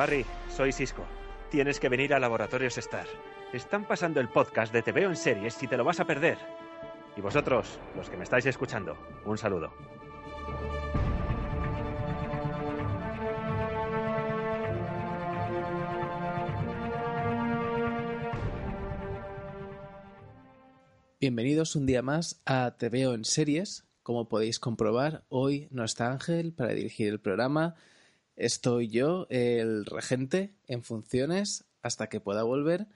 Barry, soy Cisco. Tienes que venir a Laboratorios Star. Están pasando el podcast de Te veo en series si te lo vas a perder. Y vosotros, los que me estáis escuchando, un saludo. Bienvenidos un día más a Te veo en series. Como podéis comprobar, hoy no está Ángel para dirigir el programa. Estoy yo, el regente, en funciones hasta que pueda volver.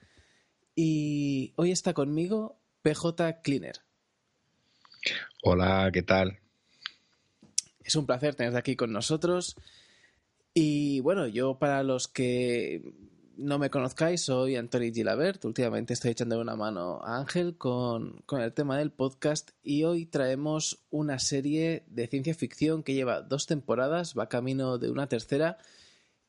Y hoy está conmigo PJ Cleaner. Hola, ¿qué tal? Es un placer tenerte aquí con nosotros. Y bueno, yo para los que no me conozcáis, soy Anthony Gilabert. Últimamente estoy echando una mano a Ángel con, con, el tema del podcast y hoy traemos una serie de ciencia ficción que lleva dos temporadas, va camino de una tercera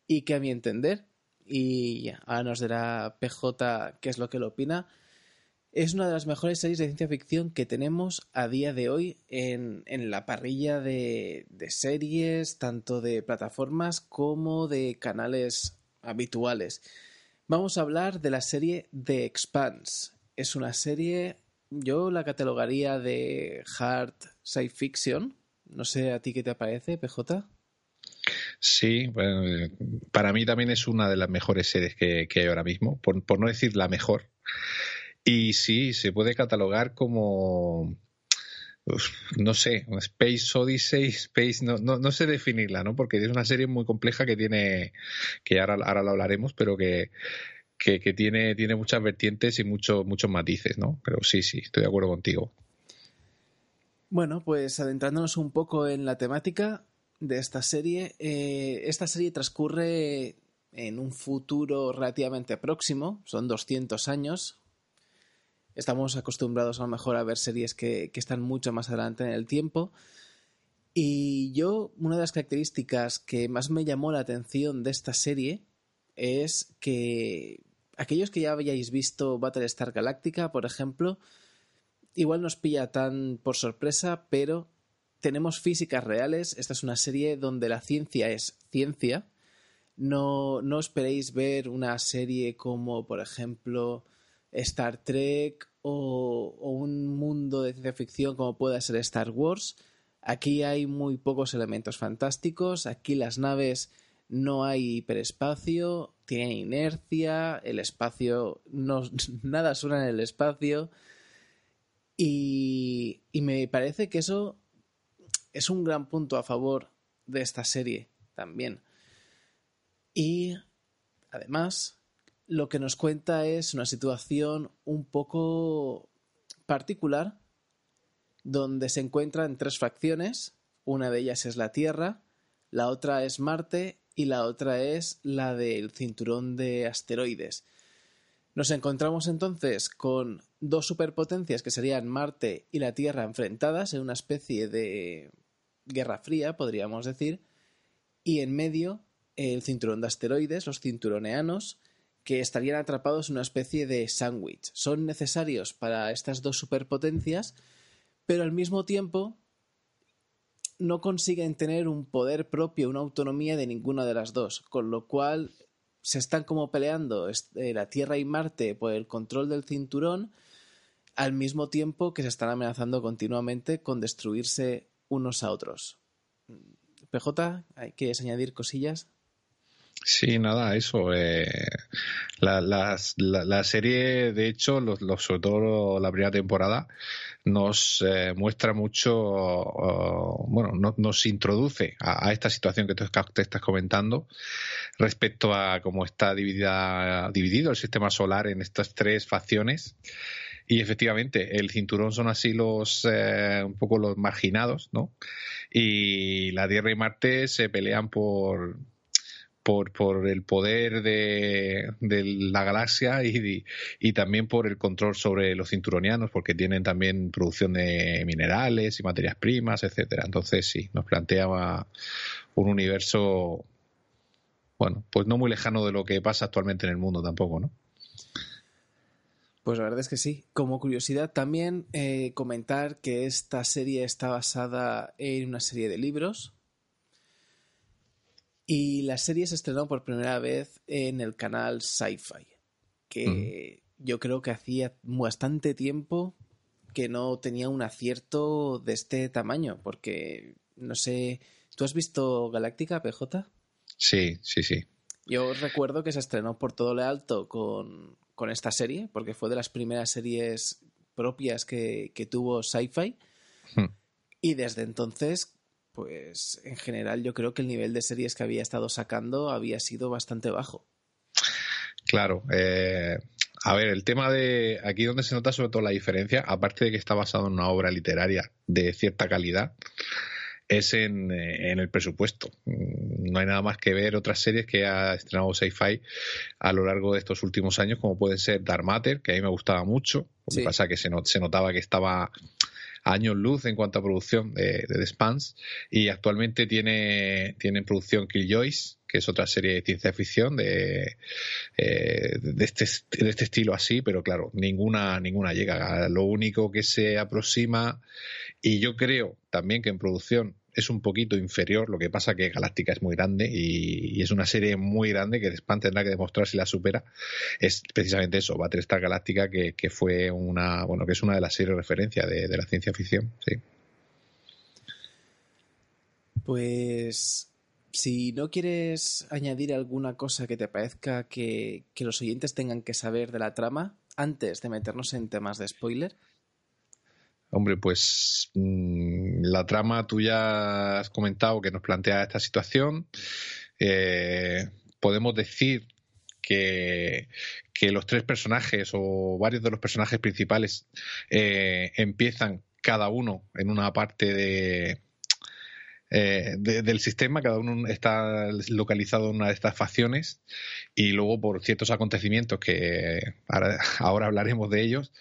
y que a mi entender, y ahora nos dirá PJ qué es lo que lo opina, es una de las mejores series de ciencia ficción que tenemos a día de hoy en, en la parrilla de, de series, tanto de plataformas como de canales habituales. Vamos a hablar de la serie The Expanse. Es una serie, yo la catalogaría de hard science fiction. No sé a ti qué te parece, PJ. Sí, para mí también es una de las mejores series que, que hay ahora mismo, por, por, no decir la mejor. Y sí, se puede catalogar como, no sé, Space Odyssey, Space, no, no, no, sé definirla, ¿no? Porque es una serie muy compleja que tiene, que ahora, ahora lo hablaremos, pero que, que, tiene, tiene muchas vertientes y muchos muchos matices, ¿no? Pero sí, sí, estoy de acuerdo contigo. Bueno, pues adentrándonos un poco en la temática de esta serie, eh, esta serie transcurre en un futuro relativamente próximo, son 200 años, estamos acostumbrados a lo mejor a ver series que, que, están mucho más adelante en el tiempo. Y yo, una de las características que más me llamó la atención de esta serie es que aquellos que ya habíais visto Battlestar Galactica, por ejemplo, igual nos pilla tan por sorpresa, pero tenemos físicas reales. Esta es una serie donde la ciencia es ciencia. No, no esperéis ver una serie como, por ejemplo, Star Trek o, o, un mundo de ciencia ficción como pueda ser Star Wars. Aquí hay muy pocos elementos fantásticos, aquí las naves no hay hiperespacio, tienen inercia, el espacio, no, nada suena en el espacio. Y, y me parece que eso es un gran punto a favor de esta serie también. Y además, lo que nos cuenta es una situación un poco particular donde se encuentran tres facciones. Una de ellas es la Tierra, la otra es Marte y la otra es la del cinturón de asteroides. Nos encontramos entonces con dos superpotencias que serían Marte y la Tierra enfrentadas en una especie de guerra fría, podríamos decir, y en medio el cinturón de asteroides, los cinturoneanos, que estarían atrapados en una especie de sándwich. Son necesarios para estas dos superpotencias, pero al mismo tiempo no consiguen tener un poder propio, una autonomía de ninguna de las dos, con lo cual se están como peleando eh, la Tierra y Marte por el control del cinturón, al mismo tiempo que se están amenazando continuamente con destruirse unos a otros. PJ, ¿quieres añadir cosillas? Sí, nada, eso. Eh, la, la, la, serie, de hecho, los, sobre todo la primera temporada, nos eh, muestra mucho, uh, bueno, no, nos introduce a, a, esta situación que tú te estás comentando respecto a cómo está dividida, dividido el sistema solar en estas tres facciones. Y efectivamente, el cinturón son así los eh, un poco los marginados, ¿no? Y la Tierra y Marte se pelean por por, por el poder de, de la galaxia y, y, también por el control sobre los cinturonianos, porque tienen también producción de minerales y materias primas, etcétera. Entonces sí, nos planteaba un universo, bueno, pues no muy lejano de lo que pasa actualmente en el mundo tampoco, ¿no? Pues la verdad es que sí. Como curiosidad, también eh, comentar que esta serie está basada en una serie de libros Y la serie se estrenó por primera vez en el canal Sci-Fi, que yo creo que hacía bastante tiempo que no tenía un acierto de este tamaño, porque no sé, ¿tú has visto Galáctica, PJ? Sí, sí, sí. Yo recuerdo que se estrenó por todo lo alto con, con esta serie, porque fue de las primeras series propias que, que tuvo Sci-Fi. Hmm. Y desde entonces, pues en general yo creo que el nivel de series que había estado sacando había sido bastante bajo. Claro. Eh, a ver, el tema de aquí donde se nota sobre todo la diferencia, aparte de que está basado en una obra literaria de cierta calidad, es en, eh, en, el presupuesto. Mm, no hay nada más que ver otras series que ha estrenado Sci-Fi a lo largo de estos últimos años, como puede ser Dark Matter, que a mí me gustaba mucho. Lo que pasa es que se, se notaba que estaba años luz en cuanto a producción de, de The Spans y actualmente tiene, tiene en producción Killjoys, que es otra serie de ciencia ficción de, eh, de, este, de este estilo así, pero claro, ninguna, ninguna llega. Lo único que se aproxima, y yo creo también que en producción es un poquito inferior, lo que pasa que Galáctica es muy grande y, es una serie muy grande que Span tendrá que demostrar si la supera. Es precisamente eso, Battlestar Galáctica, que, que fue una, bueno, que es una de las series de referencia de, de la ciencia ficción, sí. Pues si no quieres añadir alguna cosa que te parezca que, que, los oyentes tengan que saber de la trama antes de meternos en temas de spoiler. Hombre, pues mmm, la trama tú ya has comentado que nos plantea esta situación. Eh, podemos decir que, que, los tres personajes o varios de los personajes principales eh, empiezan cada uno en una parte de, eh, de, del sistema, cada uno está localizado en una de estas facciones y luego por ciertos acontecimientos que ahora, ahora, hablaremos de ellos,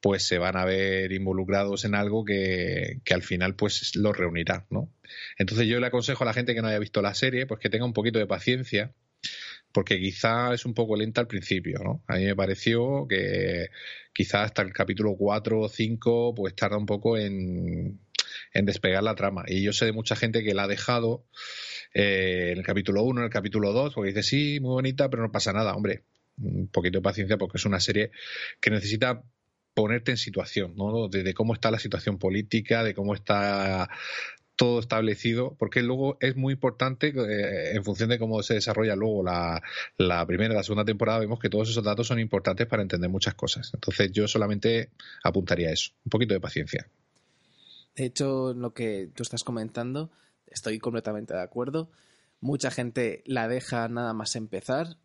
pues se van a ver involucrados en algo que, que, al final pues los reunirá, ¿no? Entonces yo le aconsejo a la gente que no haya visto la serie, pues que tenga un poquito de paciencia, porque quizá es un poco lenta al principio, ¿no? A mí me pareció que quizá hasta el capítulo 4 o 5 pues tarda un poco en en despegar la trama. Y yo sé de mucha gente que la ha dejado eh, en el capítulo 1, en el capítulo 2, porque dice, sí, muy bonita, pero no pasa nada. Hombre, un poquito de paciencia porque es una serie que necesita ponerte en situación, ¿no? De, cómo está la situación política, de cómo está todo establecido, porque luego es muy importante, eh, en función de cómo se desarrolla luego la, la, primera y la segunda temporada, vemos que todos esos datos son importantes para entender muchas cosas. Entonces yo solamente apuntaría a eso, un poquito de paciencia. De hecho, en lo que tú estás comentando, estoy completamente de acuerdo. Mucha gente la deja nada más empezar,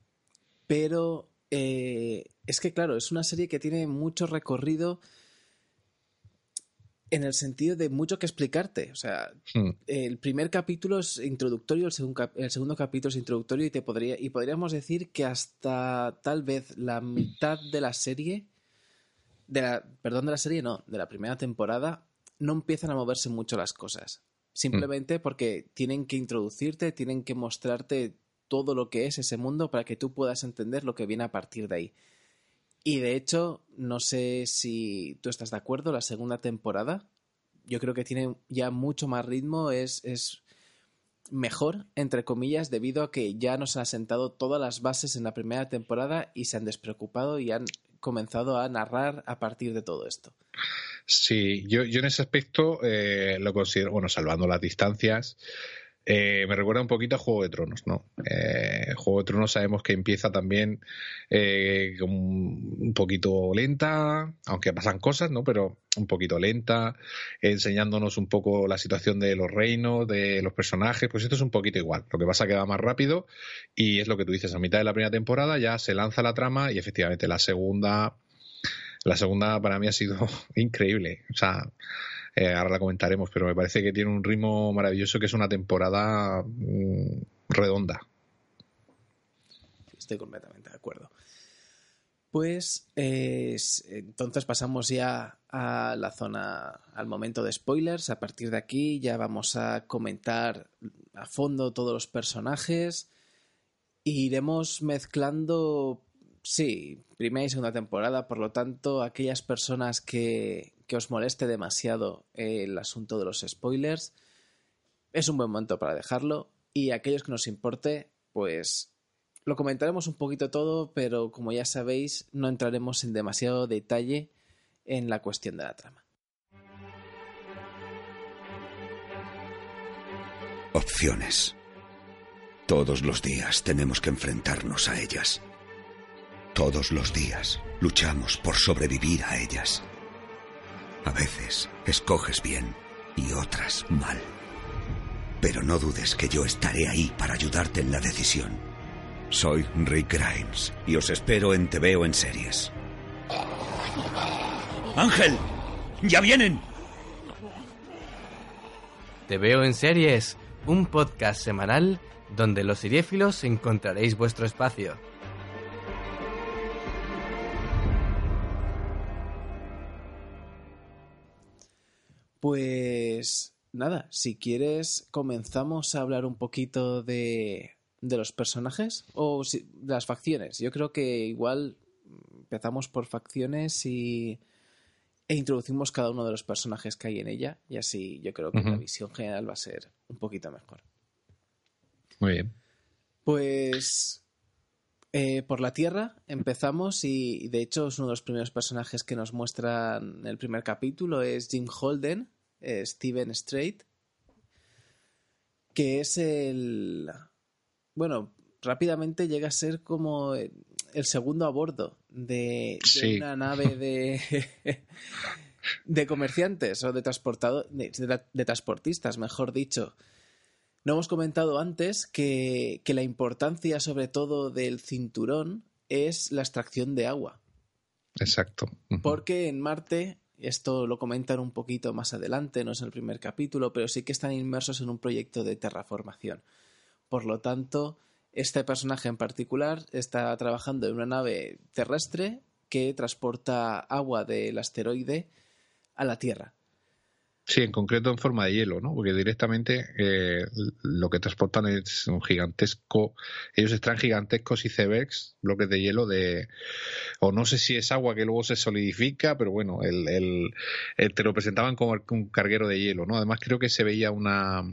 pero eh, es que, claro, es una serie que tiene mucho recorrido en el sentido de mucho que explicarte. O sea, Hmm. el primer capítulo es introductorio, el, segun, el, segundo capítulo es introductorio y te podría y podríamos decir que hasta tal vez la mitad de la serie, de la, perdón, de la serie no, de la primera temporada no empiezan a moverse mucho las cosas. Simplemente mm. porque tienen que introducirte, tienen que mostrarte todo lo que es ese mundo para que tú puedas entender lo que viene a partir de ahí. Y de hecho, no sé si tú estás de acuerdo, la segunda temporada, yo creo que tiene ya mucho más ritmo, es, es mejor, entre comillas, debido a que ya nos han sentado todas las bases en la primera temporada y se han despreocupado y han comenzado a narrar a partir de todo esto. Sí, yo, yo en ese aspecto eh, lo considero, bueno, salvando las distancias, eh, me recuerda un poquito a Juego de Tronos, ¿no? Eh, Juego de Tronos sabemos que empieza también eh, un poquito lenta, aunque pasan cosas, ¿no? Pero un poquito lenta, enseñándonos un poco la situación de los reinos, de los personajes, pues esto es un poquito igual. Lo que pasa que va más rápido y es lo que tú dices, a mitad de la primera temporada ya se lanza la trama y efectivamente la segunda, la segunda para mí ha sido increíble. O sea, eh, ahora la comentaremos, pero me parece que tiene un ritmo maravilloso que es una temporada mmm, redonda. Estoy completamente de acuerdo. Pues entonces pasamos ya a la zona, al momento de spoilers. A partir de aquí ya vamos a comentar a fondo todos los personajes. E iremos mezclando, sí, primera y segunda temporada. Por lo tanto, aquellas personas que, que os moleste demasiado el asunto de los spoilers, es un buen momento para dejarlo. Y aquellos que nos importe, pues lo comentaremos un poquito todo, pero como ya sabéis, no entraremos en demasiado detalle en la cuestión de la trama. Opciones. Todos los días tenemos que enfrentarnos a ellas. Todos los días luchamos por sobrevivir a ellas. A veces escoges bien y otras mal. Pero no dudes que yo estaré ahí para ayudarte en la decisión. Soy Rick Grimes y os espero en TVO en series. ¡Ángel! ¡Ya vienen! Te veo en series, un podcast semanal donde los seriéfilos encontraréis vuestro espacio. Pues nada, si quieres comenzamos a hablar un poquito de, de los personajes o de las facciones. Yo creo que igual empezamos por facciones y, e introducimos cada uno de los personajes que hay en ella y así yo creo que la visión general va a ser un poquito mejor. Muy bien. Pues eh, por la Tierra empezamos y, de hecho es uno de los primeros personajes que nos muestran en el primer capítulo es Jim Holden, eh, Steven Strait, que es el... Bueno, rápidamente llega a ser como el segundo a bordo de, una nave de, de comerciantes o de, transportado, de, transportistas, mejor dicho. No hemos comentado antes que, la importancia, sobre todo, del cinturón es la extracción de agua. Exacto. Porque en Marte, esto lo comentan un poquito más adelante, no es el primer capítulo, pero sí que están inmersos en un proyecto de terraformación. Por lo tanto, este personaje en particular está trabajando en una nave terrestre que transporta agua del asteroide a la Tierra. Sí, en concreto en forma de hielo, ¿no? Porque directamente eh, lo que transportan es un gigantesco. Ellos extraen gigantescos icebergs, bloques de hielo de. O no sé si es agua que luego se solidifica, pero bueno, el, te lo presentaban como un carguero de hielo, ¿no? Además, creo que se veía una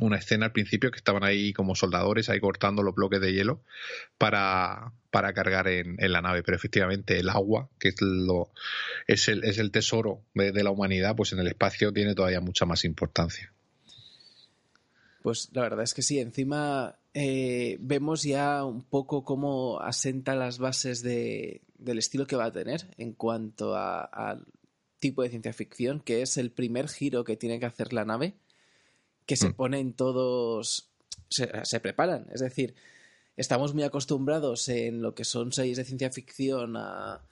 una escena al principio que estaban ahí como soldadores ahí cortando los bloques de hielo para, para cargar en, la nave. Pero efectivamente el agua, que es, lo, es, el, es el tesoro de, la humanidad, pues en el espacio tiene todavía mucha más importancia. Pues la verdad es que sí, encima eh, vemos ya un poco cómo asenta las bases de, del estilo que va a tener en cuanto al tipo de ciencia ficción, que es el primer giro que tiene que hacer la nave que se mm. ponen todos, se, preparan. Es decir, estamos muy acostumbrados en lo que son series de ciencia ficción a,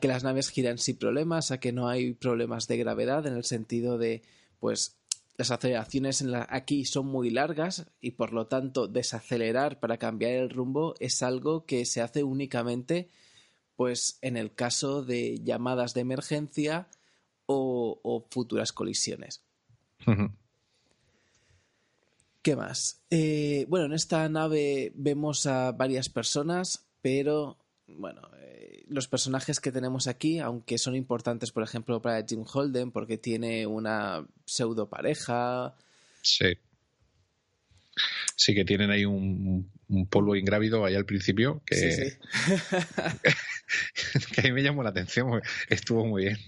que las naves giran sin problemas, a que no hay problemas de gravedad en el sentido de, pues, las aceleraciones en aquí son muy largas y por lo tanto desacelerar para cambiar el rumbo es algo que se hace únicamente, pues, en el caso de llamadas de emergencia o, futuras colisiones. ¿Qué más? Eh, bueno, en esta nave vemos a varias personas, pero bueno, eh, los personajes que tenemos aquí, aunque son importantes, por ejemplo, para Jim Holden, porque tiene una pseudo pareja. Sí. Sí, que tienen ahí un, polvo ingrávido ahí al principio, que, sí, sí. que a mí me llamó la atención, estuvo muy bien.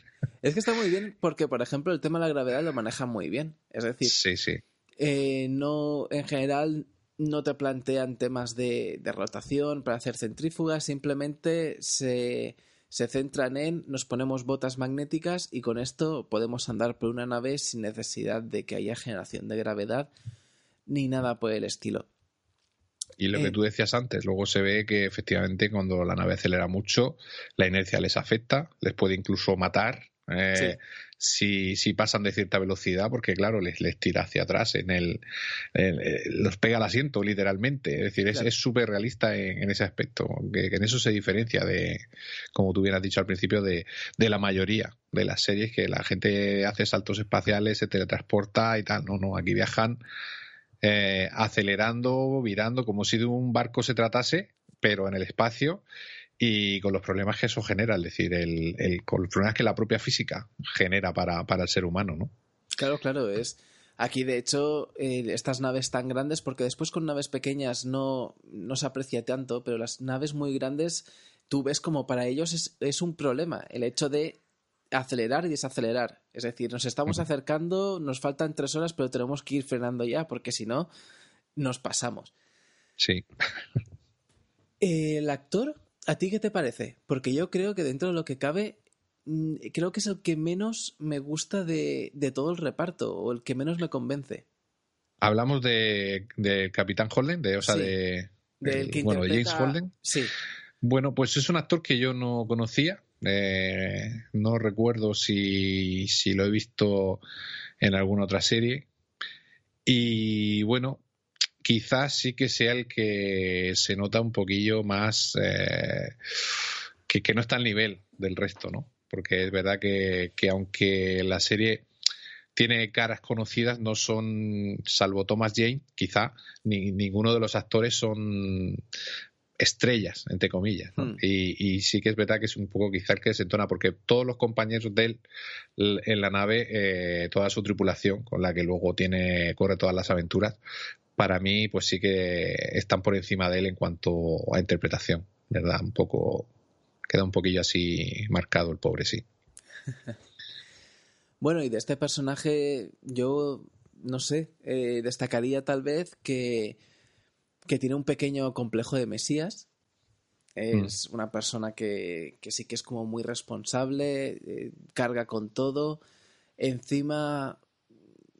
Es que está muy bien porque, por ejemplo, el tema de la gravedad lo maneja muy bien. Es decir, sí, sí eh, no, en general no te plantean temas de, rotación para hacer centrífugas, simplemente se, se, centran en nos ponemos botas magnéticas y con esto podemos andar por una nave sin necesidad de que haya generación de gravedad ni nada por el estilo. Y lo que eh, tú decías antes, luego se ve que efectivamente cuando la nave acelera mucho, la inercia les afecta, les puede incluso matar eh, si, si, pasan de cierta velocidad, porque claro, les, les tira hacia atrás, en el, eh, los pega al asiento literalmente. Es decir, es súper realista en, ese aspecto, que, en eso se diferencia de, como tú hubieras dicho al principio, de, de, la mayoría de las series que la gente hace saltos espaciales, se teletransporta y tal. No, no, aquí viajan eh, acelerando, virando, como si de un barco se tratase, pero en el espacio y con los problemas que eso genera, es decir, el, con los problemas que la propia física genera para, el ser humano, ¿no? Claro, claro, es Aquí, de hecho, eh, estas naves tan grandes, porque después con naves pequeñas no, no se aprecia tanto, pero las naves muy grandes, tú ves como para ellos es, es un problema el hecho de acelerar y desacelerar. Es decir, nos estamos acercando, nos faltan tres horas, pero tenemos que ir frenando ya, porque si no, nos pasamos. Sí. El actor, ¿a ti qué te parece? Porque yo creo que dentro de lo que cabe, mm, creo que es el que menos me gusta de, de todo el reparto, o el que menos me convence. Hablamos de, de Capitán Holden, de, o sea, Sí. de, Del que bueno, de James interpreta- Holden. Sí, Bueno, pues es un actor que yo no conocía. eh, no recuerdo si, si lo he visto en alguna otra serie. Y bueno, quizás sí que sea el que se nota un poquillo más eh, que, que no está al nivel del resto, ¿no? Porque es verdad que, que aunque la serie tiene caras conocidas, no son, salvo Thomas Jane, quizá, ni, ninguno de los actores son estrellas, entre comillas. ¿no? Hmm. Y, y sí que es verdad que es un poco quizá el que desentona, porque todos los compañeros de él en la nave, eh, toda su tripulación, con la que luego tiene, corre todas las aventuras, para mí, pues sí que están por encima de él en cuanto a interpretación, ¿verdad? Un poco, queda un poquillo así marcado el pobre, sí. Bueno, y de este personaje yo, no sé, eh, destacaría tal vez que, que tiene un pequeño complejo de Mesías. Es una persona que, que sí que es como muy responsable, eh, carga con todo. Encima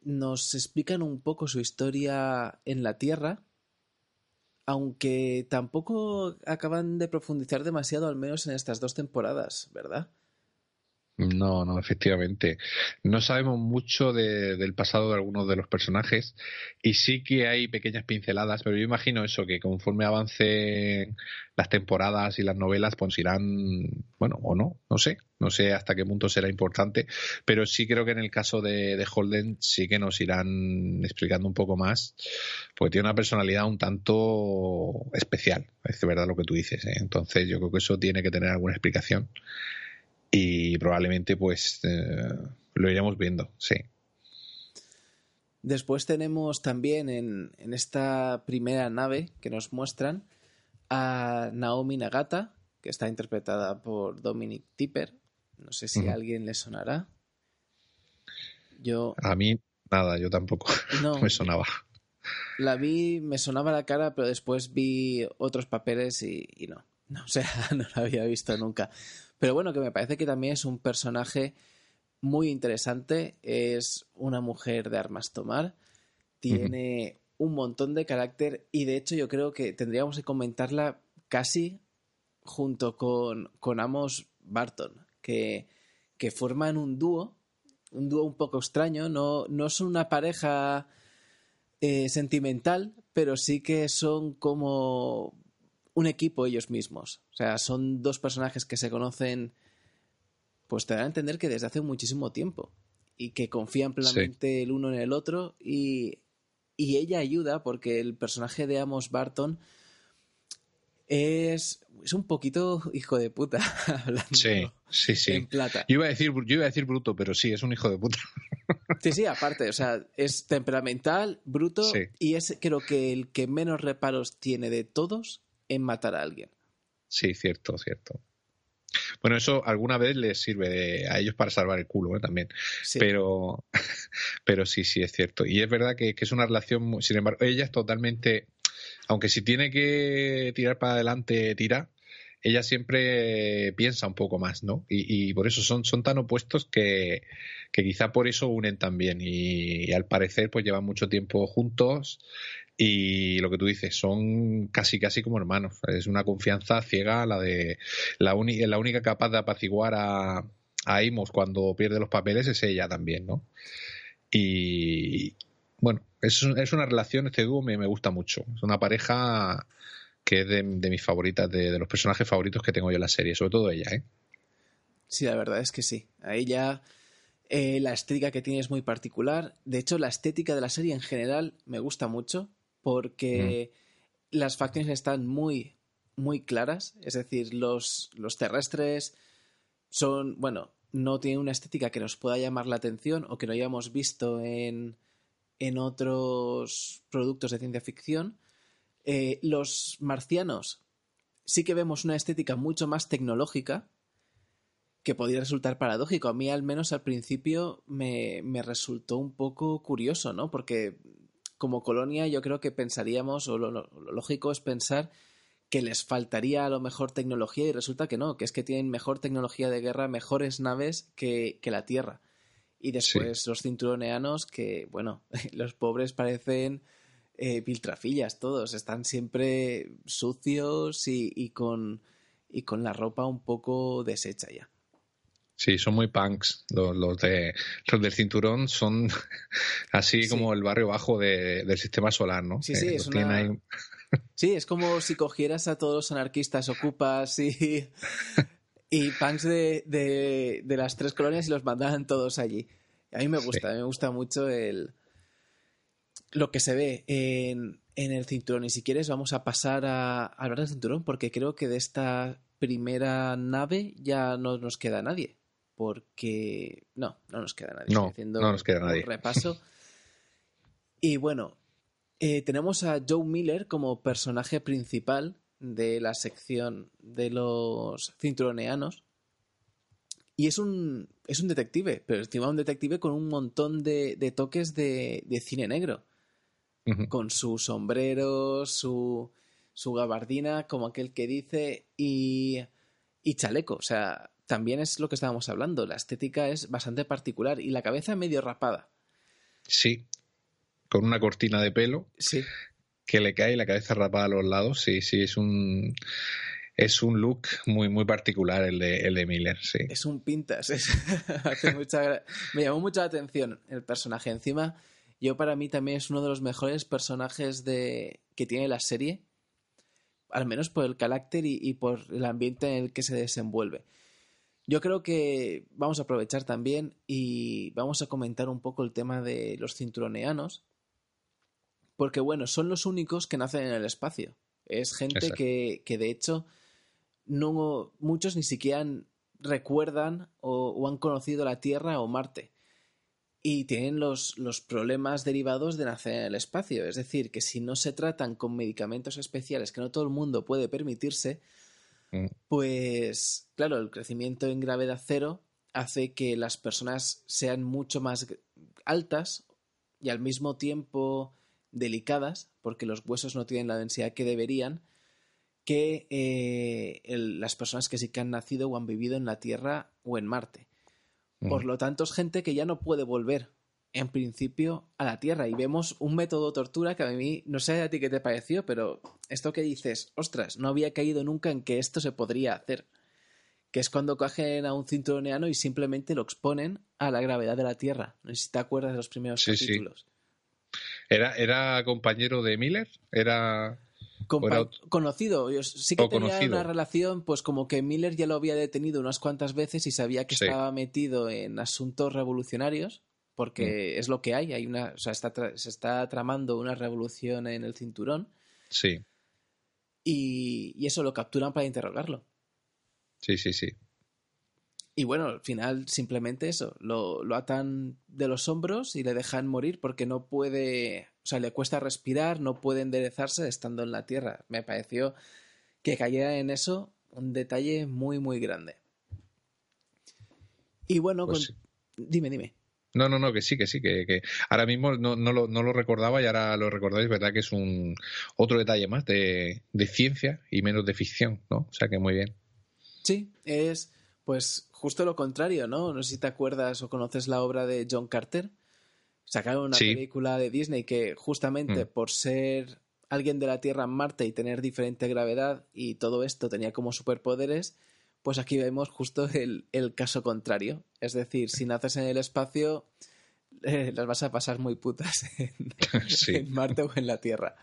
nos explican un poco su historia en la Tierra, aunque tampoco acaban de profundizar demasiado, al menos en estas dos temporadas, ¿verdad? No, no, efectivamente. No sabemos mucho de- del pasado de algunos de los personajes y sí que hay pequeñas pinceladas, pero yo imagino eso, que conforme avancen las temporadas y las novelas, pues irán, bueno, o no, no sé, no sé hasta qué punto será importante, pero sí creo que en el caso de, de Holden sí que nos irán explicando un poco más, porque tiene una personalidad un tanto especial, es verdad lo que tú dices, ¿eh? entonces yo creo que eso tiene que tener alguna explicación y probablemente pues eh, lo iremos viendo, sí. Después tenemos también en, en esta primera nave que nos muestran a Naomi Nagata, que está interpretada por Dominic Tipper. No sé si a alguien le sonará. Yo A mí nada, yo tampoco no, me sonaba. la vi, me sonaba la cara, pero después vi otros papeles y, y no. No, o sea, no la había visto nunca. Pero bueno, que me parece que también es un personaje muy interesante. Es una mujer de armas tomar. Tiene un montón de carácter y de hecho yo creo que tendríamos que comentarla casi junto con, con Amos Barton, que, que forman un dúo, un dúo un poco extraño. No, no son una pareja eh, sentimental, pero sí que son como un equipo ellos mismos. O sea, son dos personajes que se conocen, pues te dan a entender que desde hace muchísimo tiempo y que confían plenamente el uno en el otro y, y ella ayuda porque el personaje de Amos Barton es, es un poquito hijo de puta hablando Sí, sí, sí. en plata. Yo iba a decir, yo iba a decir bruto, pero sí, es un hijo de puta. Sí, sí, aparte, o sea, es temperamental, bruto Sí. y es creo que el que menos reparos tiene de todos en matar a alguien. Sí, cierto, cierto. Bueno, eso alguna vez les sirve de- a ellos para salvar el culo, ¿eh? también. Sí. Pero, pero sí, sí, es cierto. Y es verdad que, que es una relación, muy- sin embargo, ella es totalmente, aunque si tiene que tirar para adelante, tira, ella siempre piensa un poco más, ¿no? Y, y por eso son, son tan opuestos que, que quizá por eso unen también. Y, y al parecer, pues llevan mucho tiempo juntos. Y lo que tú dices, son casi casi como hermanos. Es una confianza ciega la de la, única capaz de apaciguar a, a cuando pierde los papeles es ella también, ¿no? Y bueno, es, es una relación, este dúo me, me gusta mucho. Es una pareja que es de, de mis favoritas, de, de los personajes favoritos que tengo yo en la serie, sobre todo ella, ¿eh? Sí, la verdad es que sí. A ella eh, la estética que tiene es muy particular. De hecho, la estética de la serie en general me gusta mucho porque las facciones están muy, muy claras. Es decir, los, los terrestres son, bueno, no tienen una estética que nos pueda llamar la atención o que no hayamos visto en, en otros productos de ciencia ficción. Eh, los marcianos sí que vemos una estética mucho más tecnológica, que podría resultar paradójico. A mí, al menos al principio, me, me, resultó un poco curioso, ¿no? Porque como colonia yo creo que pensaríamos, o lo, lo, lógico es pensar que les faltaría a lo mejor tecnología y resulta que no, que es que tienen mejor tecnología de guerra, mejores naves que, que la Tierra. Y después sí. los cinturoneanos que, bueno, los pobres parecen eh, piltrafillas todos, están siempre sucios y, y, con, y con la ropa un poco deshecha ya. Sí, son muy punks. Los, los, de, los del cinturón son así sí. como el barrio bajo de, del sistema solar, ¿no? Sí, sí, eh, es una... ahí... Sí, es como si cogieras a todos los anarquistas ocupas y, y punks de, de, de, las tres colonias y los mandaran todos allí. A mí me gusta, sí. me gusta mucho el lo que se ve en, en, el cinturón. Y si quieres, vamos a pasar a, a hablar del cinturón, porque creo que de esta primera nave ya no nos queda nadie. Porque no, no nos queda nadie. No, no nos queda nadie. Un repaso. y bueno, eh, tenemos a Joe Miller como personaje principal de la sección de los cinturoneanos. Y es un, es un detective, pero encima un detective con un montón de, de toques de, de, cine negro. Uh -huh. Con su sombrero, su, su gabardina, como aquel que dice, y, y chaleco. O sea, también es lo que estábamos hablando. La estética es bastante particular y la cabeza medio rapada. Sí, con una cortina de pelo sí. que le cae la cabeza rapada a los lados. Sí, sí, es un es un look muy muy particular el de, el de Miller, sí. Es un pintas. Es, hace mucha, me llamó mucha atención el personaje. Encima, yo para mí también es uno de los mejores personajes de que tiene la serie, al menos por el carácter y, y por el ambiente en el que se desenvuelve. Yo creo que vamos a aprovechar también y vamos a comentar un poco el tema de los cinturoneanos, porque bueno, son los únicos que nacen en el espacio. Es gente que, que, de hecho no muchos ni siquiera recuerdan o, o, han conocido la Tierra o Marte. Y tienen los, los problemas derivados de nacer en el espacio. Es decir, que si no se tratan con medicamentos especiales que no todo el mundo puede permitirse, mm. pues claro, el crecimiento en gravedad cero hace que las personas sean mucho más altas y al mismo tiempo delicadas, porque los huesos no tienen la densidad que deberían, que eh, el, las personas que sí que han nacido o han vivido en la Tierra o en Marte. Mm. Por lo tanto, es gente que ya no puede volver, en principio, a la Tierra. Y vemos un método de tortura que a mí, no sé a ti qué te pareció, pero esto que dices, ostras, no había caído nunca en que esto se podría hacer. Que es cuando cogen a un cinturoneano y simplemente lo exponen a la gravedad de la Tierra. No sé si te acuerdas de los primeros sí, capítulos. Sí. ¿Era, ¿Era compañero de Miller? ¿Era...? Compa conocido. Yo sí que tenía conocido. una relación, pues como que Miller ya lo había detenido unas cuantas veces y sabía que sí. estaba metido en asuntos revolucionarios, porque mm. es lo que hay. Hay una, o sea, está se está tramando una revolución en el cinturón. Sí. Y, y eso lo capturan para interrogarlo. Sí, sí, sí. Y bueno, al final simplemente eso, lo, lo, atan de los hombros y le dejan morir porque no puede, o sea, le cuesta respirar, no puede enderezarse estando en la tierra. Me pareció que cayera en eso un detalle muy, muy grande. Y bueno, pues con... sí. dime, dime. No, no, no, que sí, que sí, que, que ahora mismo no, no, lo, no, lo, recordaba y ahora lo recordáis, ¿verdad? Que es un otro detalle más de, de ciencia y menos de ficción, ¿no? O sea que muy bien. Sí, es pues justo lo contrario, ¿no? No sé si te acuerdas o conoces la obra de John Carter. Sacaron una sí. película de Disney que justamente mm. por ser alguien de la Tierra en Marte y tener diferente gravedad y todo esto tenía como superpoderes, pues aquí vemos justo el, el caso contrario. Es decir, si naces en el espacio, eh, las vas a pasar muy putas en, sí. en Marte o en la Tierra.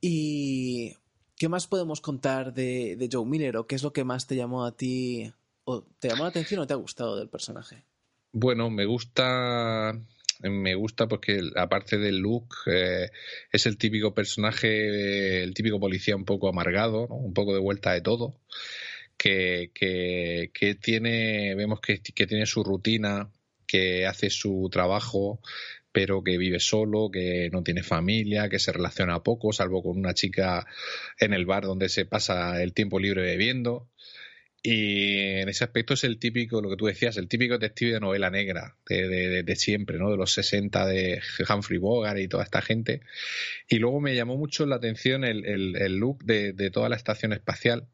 Y ¿Qué más podemos contar de, de, Joe Miller o qué es lo que más te llamó a ti? ¿O ¿Te llamó la atención o te ha gustado del personaje? Bueno, me gusta. Me gusta porque, aparte del look, eh, es el típico personaje, el típico policía un poco amargado, un poco de vuelta de todo. Que, que, que tiene, vemos que, que tiene su rutina, que hace su trabajo, pero que vive solo, que no tiene familia, que se relaciona poco, salvo con una chica en el bar donde se pasa el tiempo libre bebiendo. Y en ese aspecto es el típico, lo que tú decías, el típico detective de novela negra de, de, siempre, ¿no? De los 60 de Humphrey Bogart y toda esta gente. Y luego me llamó mucho la atención el, el, look de, de, toda la estación espacial,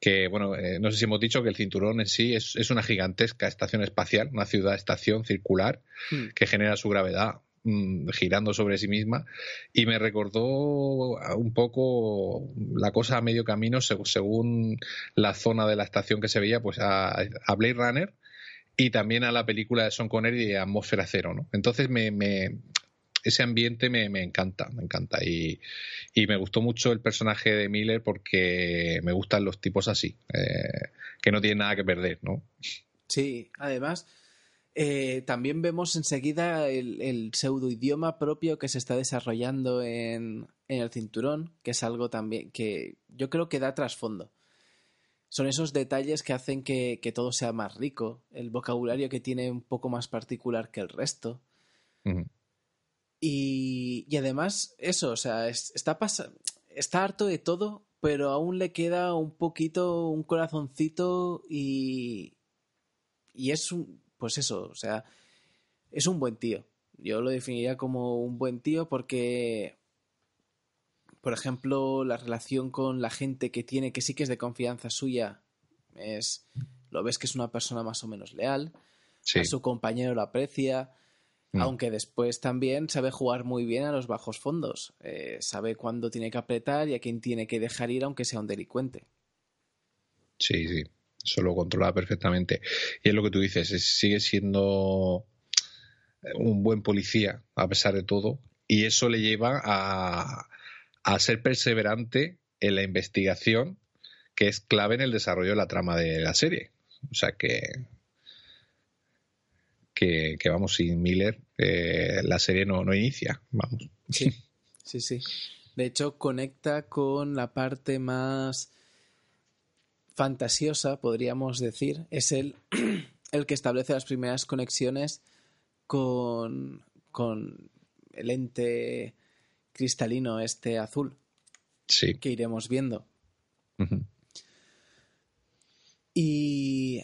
que, bueno, eh, no sé si hemos dicho que el cinturón en sí es, es una gigantesca estación espacial, una ciudad-estación circular hmm. que genera su gravedad mm, girando sobre sí misma y me recordó un poco la cosa a medio camino según la zona de la estación que se veía pues a, a Blade Runner y también a la película de Son Connery de Atmósfera Cero, ¿no? Entonces me, me, ese ambiente me, encanta, me encanta. Y, me gustó mucho el personaje de Miller porque me gustan los tipos así, eh, que no tienen nada que perder, ¿no? Sí, además, eh, también vemos enseguida el, el pseudo idioma propio que se está desarrollando en, el cinturón, que es algo también que yo creo que da trasfondo. Son esos detalles que hacen que, todo sea más rico, el vocabulario que tiene un poco más particular que el resto. Y, además, eso, o sea, está, está harto de todo, pero aún le queda un poquito, un corazoncito y, y es un, pues eso, o sea, es un buen tío. Yo lo definiría como un buen tío porque, por ejemplo, la relación con la gente que tiene, que sí que es de confianza suya, es, lo ves que es una persona más o menos leal, a su compañero lo aprecia, Mm. Aunque después también sabe jugar muy bien a los bajos fondos. Eh, sabe cuándo tiene que apretar y a quién tiene que dejar ir, aunque sea un delincuente. Sí, sí. Eso lo controla perfectamente. Y es lo que tú dices, sigue siendo un buen policía, a pesar de todo. Y eso le lleva a, a ser perseverante en la investigación, que es clave en el desarrollo de la trama de la serie. O sea que que, vamos, sin Miller eh, la serie no, no inicia, vamos. Sí, sí, sí. De hecho, conecta con la parte más fantasiosa, podríamos decir. Es el, el que establece las primeras conexiones con, con el ente cristalino este azul. Sí. Que iremos viendo. Y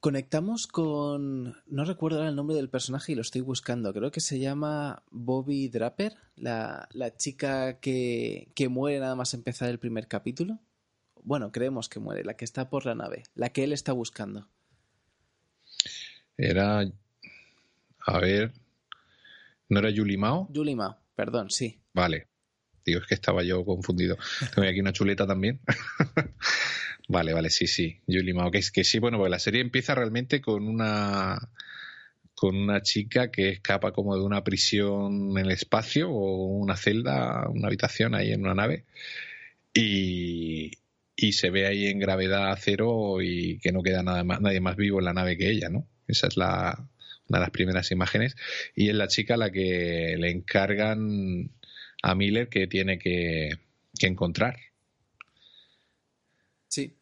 Conectamos con. No recuerdo el nombre del personaje y lo estoy buscando. Creo que se llama Bobby Draper, la, chica que, que, muere nada más empezar el primer capítulo. Bueno, creemos que muere, la que está por la nave, la que él está buscando. Era. A ver. ¿No era Julie Mao? Julie Mao, perdón, sí. Vale. Digo, es que estaba yo confundido. Tengo aquí una chuleta también. Vale, vale, sí, sí. Julie Mao, que, que sí, bueno, porque la serie empieza realmente con una con una chica que escapa como de una prisión en el espacio o una celda, una habitación ahí en una nave y, y se ve ahí en gravedad cero y que no queda nada más, nadie más vivo en la nave que ella, ¿no? Esa es la, una de las primeras imágenes y es la chica a la que le encargan a Miller que tiene que, que encontrar. Sí,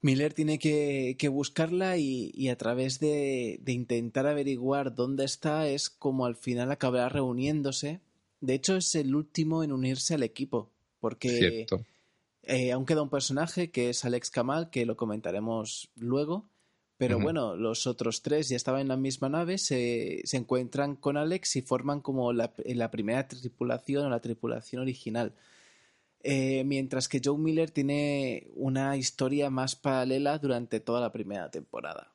Miller tiene que, buscarla y, a través de, intentar averiguar dónde está es como al final acabará reuniéndose. De hecho, es el último en unirse al equipo, porque eh, aún queda un personaje que es Alex Kamal, que lo comentaremos luego. Pero bueno, los otros tres ya estaban en la misma nave, se, se encuentran con Alex y forman como la, la primera tripulación o la tripulación original. Eh, mientras que Joe Miller tiene una historia más paralela durante toda la primera temporada,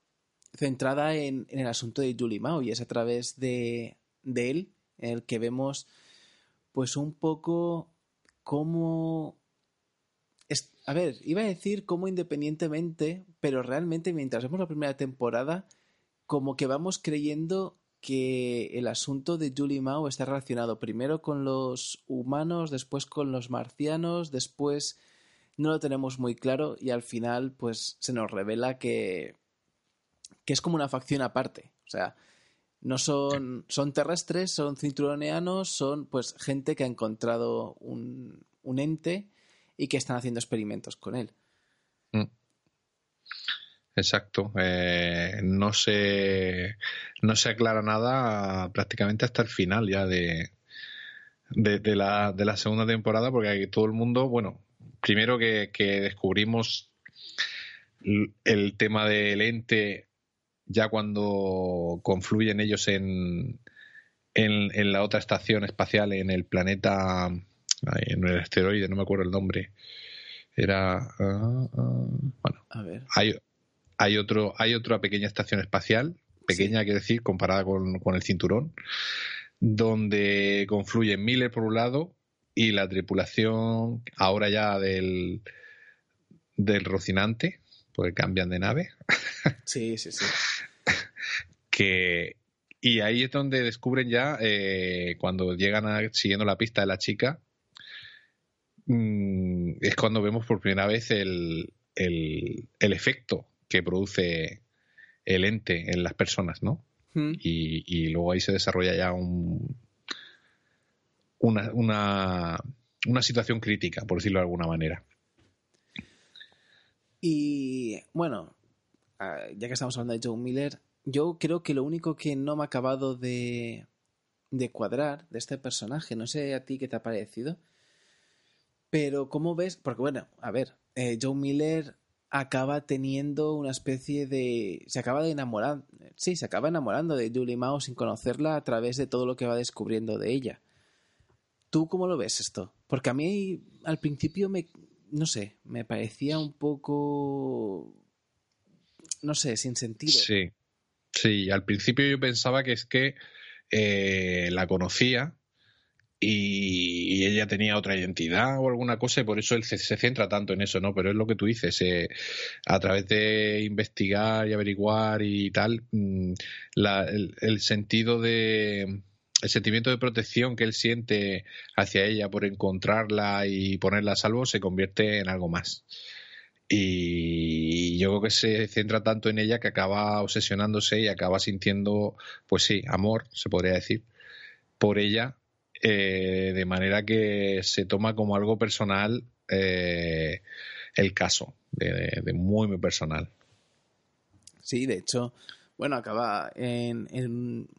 centrada en, el asunto de Julie Mao y es a través de, de él en el que vemos pues un poco cómo... a ver, iba a decir cómo independientemente, pero realmente mientras vemos la primera temporada, como que vamos creyendo que el asunto de Julie Mao está relacionado primero con los humanos, después con los marcianos, después no lo tenemos muy claro y al final pues se nos revela que, que es como una facción aparte. O sea, no son, son terrestres, son cinturoneanos, son pues gente que ha encontrado un, un ente y que están haciendo experimentos con él. Mm. exacto. Eh, no se no se aclara nada prácticamente hasta el final ya de, de, la, de la segunda temporada, porque todo el mundo, bueno, primero que, descubrimos el tema del ente ya cuando confluyen ellos en, en, la otra estación espacial, en el planeta, en el asteroide, no me acuerdo el nombre. Era. Ah, ah, bueno, a ver. Hay, hay, otro, hay otra pequeña estación espacial, pequeña, quiero decir, comparada con, con el cinturón, donde confluyen Miller por un lado y la tripulación ahora ya del, del Rocinante, porque cambian de nave. Sí, sí, sí. que, y ahí es donde descubren ya, eh, cuando llegan a, siguiendo la pista de la chica, mm, es cuando vemos por primera vez el, el, efecto que produce el ente en las personas, ¿no? Hmm. Y, y, luego ahí se desarrolla ya un, una, una, una situación crítica, por decirlo de alguna manera. Y bueno, ah, ya que estamos hablando de Joe Miller, yo creo que lo único que no me ha acabado de, de cuadrar de este personaje, no sé a ti qué te ha parecido, pero ¿cómo ves? Porque bueno, a ver, eh, Joe Miller acaba teniendo una especie de... se acaba de enamorar, sí, se acaba enamorando de Julie Mao sin conocerla a través de todo lo que va descubriendo de ella. ¿Tú cómo lo ves esto? Porque a mí al principio me, no sé, me parecía un poco, no sé, sin sentido. Sí, sí, al principio yo pensaba que es que eh, la conocía y, ella tenía otra identidad o alguna cosa y por eso él se, centra tanto en eso, ¿no? Pero es lo que tú dices, eh, a través de investigar y averiguar y tal, mm, el sentido de el sentimiento de protección que él siente hacia ella por encontrarla y ponerla a salvo se convierte en algo más. Y yo creo que se centra tanto en ella que acaba obsesionándose y acaba sintiendo, pues sí, amor, se podría decir, por ella, eh, de manera que se toma como algo personal eh, el caso, de, de muy, muy personal. Sí, de hecho, bueno, acaba en,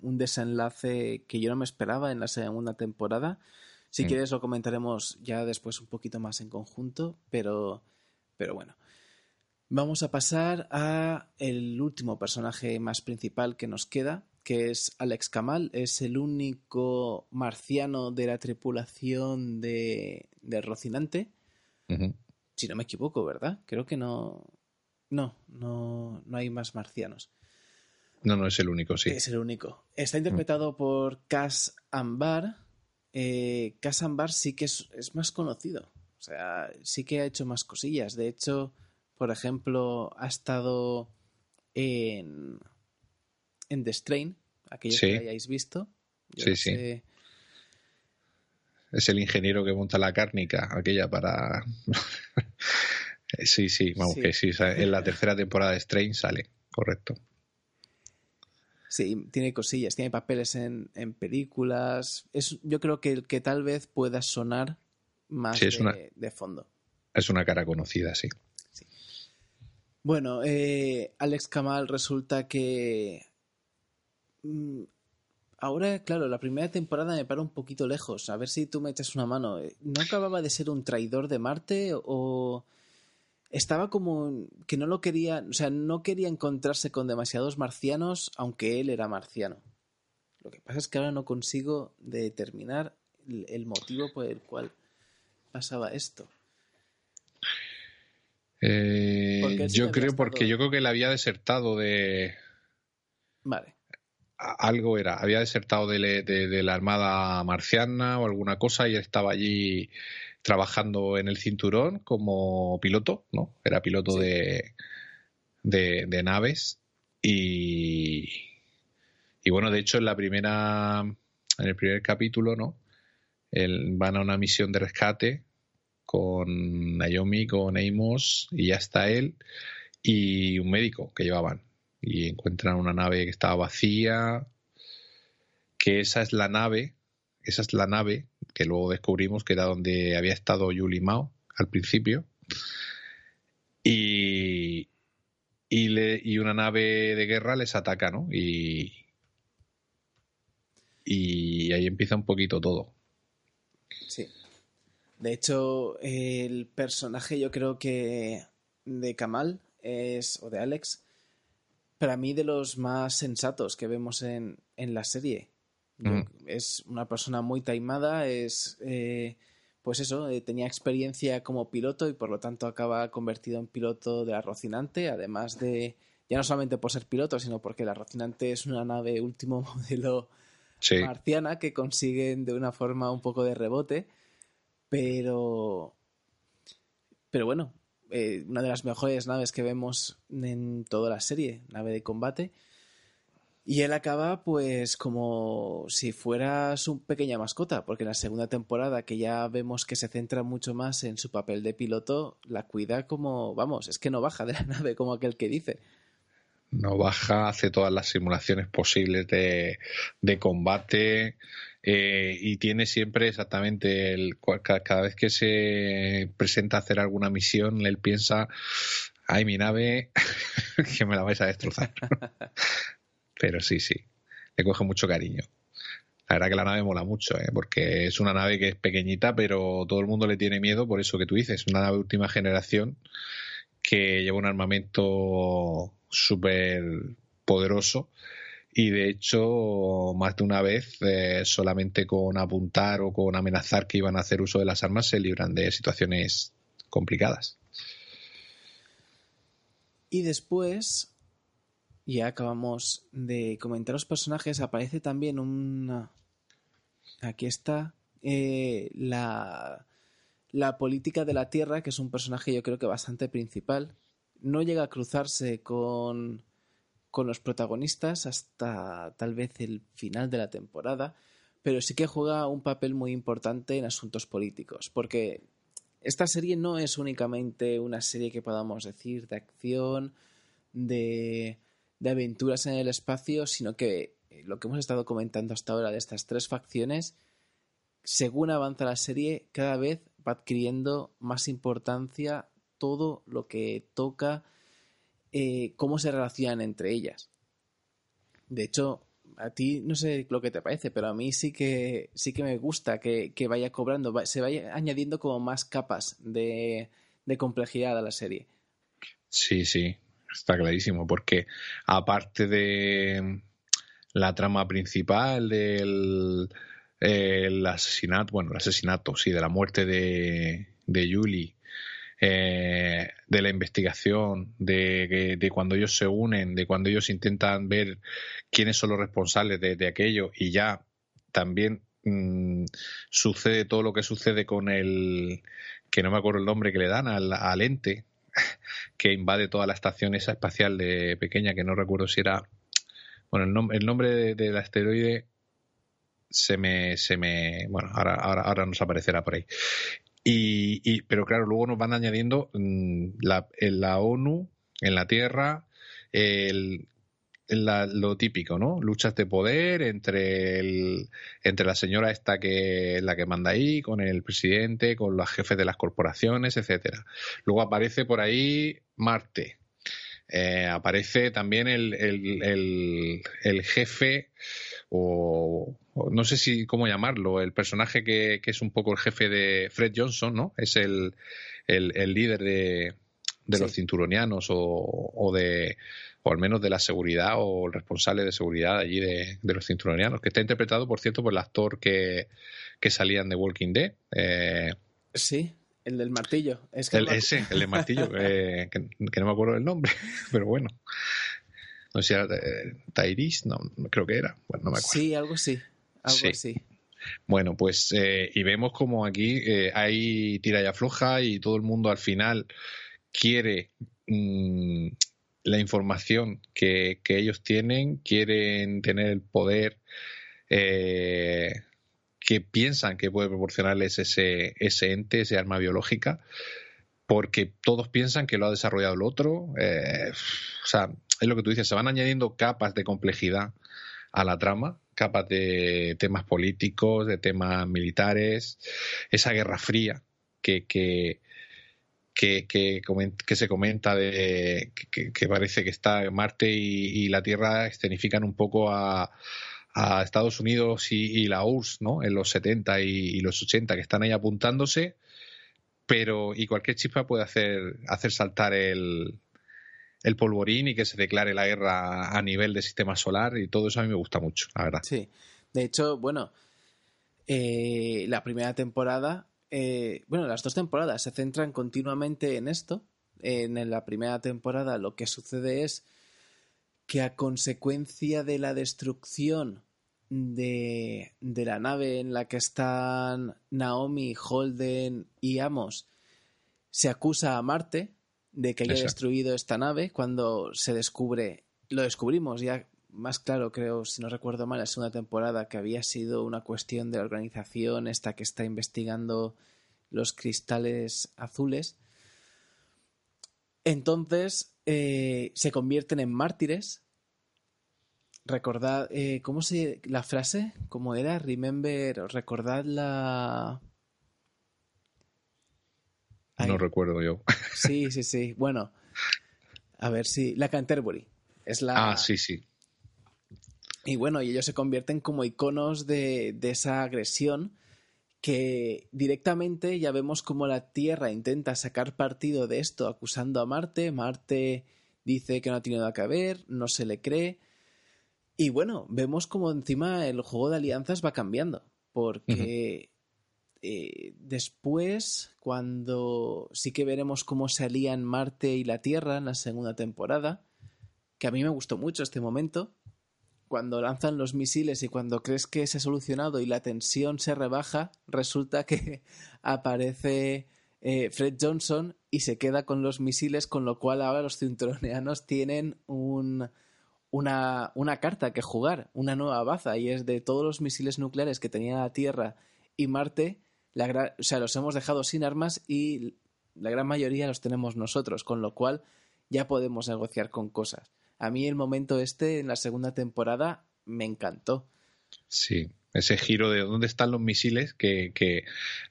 un desenlace que yo no me esperaba en la segunda temporada. Si mm. quieres lo comentaremos ya después un poquito más en conjunto, pero, pero bueno. Vamos a pasar a el último personaje más principal que nos queda, que es Alex Kamal. Es el único marciano de la tripulación de, de Rocinante. Si no me equivoco, ¿verdad? Creo que no. No, no, no hay más marcianos. No, no es el único, sí. Es el único. Está interpretado por Cass Ambar. Eh, Cass Ambar sí que es, más conocido. O sea, sí que ha hecho más cosillas. De hecho, por ejemplo, ha estado en, en The Strain, aquellos que hayáis visto. sí, sí. Es el ingeniero que monta la cárnica, aquella para. sí, sí, vamos, que sí. En la tercera temporada de Strain sale, correcto. Sí, tiene cosillas, tiene papeles en, en películas. Es, yo creo que, que tal vez pueda sonar más de, fondo. Es una cara conocida, sí. Bueno, eh, Alex Kamal resulta que. Mm, ahora, claro, la primera temporada me para un poquito lejos. A ver si tú me echas una mano. ¿No acababa de ser un traidor de Marte o.? estaba como que no lo quería, o sea, no quería encontrarse con demasiados marcianos, aunque él era marciano. Lo que pasa es que ahora no consigo determinar el motivo por el cual pasaba esto. Eh, yo creo porque yo creo que él había desertado de. Vale. Algo era, había desertado de, de la armada marciana o alguna cosa y él estaba allí trabajando en el cinturón como piloto, ¿no? Era piloto de, de, naves y, y bueno, de hecho en la primera, en el primer capítulo, ¿no? van a una misión de rescate con Naomi, con Amos y ya está él y un médico que llevaban y encuentran una nave que estaba vacía, que esa es la nave, esa es la nave que luego descubrimos que era donde había estado Yuli Mao al principio. Y, y, le, y una nave de guerra les ataca, ¿no? Y, y ahí empieza un poquito todo. Sí. De hecho, el personaje yo creo que de Kamal es, o de Alex, para mí de los más sensatos que vemos en, en la serie. Mm. Es una persona muy taimada, es, eh, pues eso, eh, tenía experiencia como piloto y por lo tanto acaba convertido en piloto de la Rocinante, además de, ya no solamente por ser piloto, sino porque la Rocinante es una nave último modelo Sí. marciana que consiguen de una forma un poco de rebote, pero, pero bueno, eh, una de las mejores naves que vemos en toda la serie, nave de combate. Y él acaba pues como si fuera su pequeña mascota, porque en la segunda temporada que ya vemos que se centra mucho más en su papel de piloto, la cuida como, vamos, es que no baja de la nave como aquel que dice. No baja, hace todas las simulaciones posibles de, de combate eh, y tiene siempre exactamente el cada vez que se presenta a hacer alguna misión, él piensa, ay mi nave, que me la vais a destrozar. Pero sí, sí, le coge mucho cariño. La verdad que la nave mola mucho, ¿eh? porque es una nave que es pequeñita, pero todo el mundo le tiene miedo por eso que tú dices, una nave de última generación que lleva un armamento súper poderoso y de hecho más de una vez eh, solamente con apuntar o con amenazar que iban a hacer uso de las armas se libran de situaciones complicadas. Y después, ya acabamos de comentar los personajes, aparece también una... Aquí está eh, la, la política de la Tierra, que es un personaje yo creo que bastante principal. No llega a cruzarse con, con los protagonistas hasta tal vez el final de la temporada, pero sí que juega un papel muy importante en asuntos políticos, porque esta serie no es únicamente una serie que podamos decir de acción, de, de aventuras en el espacio, sino que lo que hemos estado comentando hasta ahora de estas tres facciones, según avanza la serie, cada vez va adquiriendo más importancia todo lo que toca eh, cómo se relacionan entre ellas. De hecho, a ti no sé lo que te parece, pero a mí sí que sí que me gusta que, que vaya cobrando, se vaya añadiendo como más capas de, de complejidad a la serie. Sí, sí, está clarísimo, porque aparte de la trama principal del eh, el asesinato, bueno, el asesinato, sí, de la muerte de, de Julie, eh, de la investigación, de, de cuando ellos se unen, de cuando ellos intentan ver quiénes son los responsables de, de aquello. Y ya también mm, sucede todo lo que sucede con el que no me acuerdo el nombre que le dan al, al ente que invade toda la estación esa espacial de pequeña que no recuerdo si era bueno el, nom- el nombre de- del asteroide se me se me bueno ahora ahora, ahora nos aparecerá por ahí y, y- pero claro luego nos van añadiendo mm, la, en la ONU en la Tierra el la- lo típico, ¿no? Luchas de poder entre entre la señora esta que la que manda ahí, con el presidente, con los jefes de las corporaciones, etcétera. Luego aparece por ahí Marte. Eh, aparece también el, el, el, el jefe o no sé si cómo llamarlo, el personaje que, que es un poco el jefe de Fred Johnson, ¿no? Es el, el, el líder de, de Sí. los cinturonianos o, o de o al menos de la seguridad o el responsable de seguridad allí de, de los cinturonianos, que está interpretado, por cierto, por el actor que, que salían de Walking Dead. Eh, Sí, el del martillo. Es que el, no ese, el de martillo, eh, que, que no me acuerdo del nombre, pero bueno. No sé si era eh, Tyrese, no, creo que era. Bueno, no me acuerdo. Sí, algo sí. Algo Sí. así. Bueno, pues eh, y vemos como aquí eh, hay tira y afloja y todo el mundo al final quiere mm, la información que, que ellos tienen, quieren tener el poder eh, que piensan que puede proporcionarles ese, ese ente, ese arma biológica, porque todos piensan que lo ha desarrollado el otro. o sea, es lo que tú dices, se van añadiendo capas de complejidad a la trama, capas de temas políticos, de temas militares, esa guerra fría que, que, que, que, se comenta de que, parece que está Marte y, la Tierra escenifican un poco a, a Estados Unidos y, la URSS, ¿no? En los 70 y, los 80, que están ahí apuntándose, pero y cualquier chispa puede hacer, hacer saltar el, el polvorín y que se declare la guerra a nivel de sistema solar y todo eso a mí me gusta mucho, la verdad. Sí, de hecho, bueno, eh, la primera temporada, eh, bueno, las dos temporadas se centran continuamente en esto. En la primera temporada lo que sucede es que a consecuencia de la destrucción de, de la nave en la que están Naomi, Holden y Amos, se acusa a Marte de que haya destruido esta nave cuando se descubre, lo descubrimos ya más claro, creo, si no recuerdo mal, la segunda temporada, que había sido una cuestión de la organización esta que está investigando los cristales azules. Entonces eh, se convierten en mártires. Recordad, eh, ¿cómo se la frase? ¿Cómo era? Remember, recordad la. No recuerdo yo. Sí, sí, sí. Bueno, a ver si. La Canterbury. Es la. Ah, sí, sí. Y bueno, y ellos se convierten como iconos de, de esa agresión que directamente ya vemos como la Tierra intenta sacar partido de esto acusando a Marte. Marte dice que no tiene nada que ver, no se le cree. Y bueno, vemos como encima el juego de alianzas va cambiando. Porque eh, después, cuando sí que veremos cómo se alían Marte y la Tierra en la segunda temporada, que a mí me gustó mucho este momento, cuando lanzan los misiles y cuando crees que se ha solucionado y la tensión se rebaja, resulta que aparece eh, Fred Johnson y se queda con los misiles, con lo cual ahora los cinturoneanos tienen un, una, una, carta que jugar, una nueva baza, y es de todos los misiles nucleares que tenía la Tierra y Marte, la o sea, los hemos dejado sin armas y la gran mayoría los tenemos nosotros, con lo cual ya podemos negociar con cosas. A mí el momento este en la segunda temporada me encantó. Sí, ese giro de dónde están los misiles, que, que,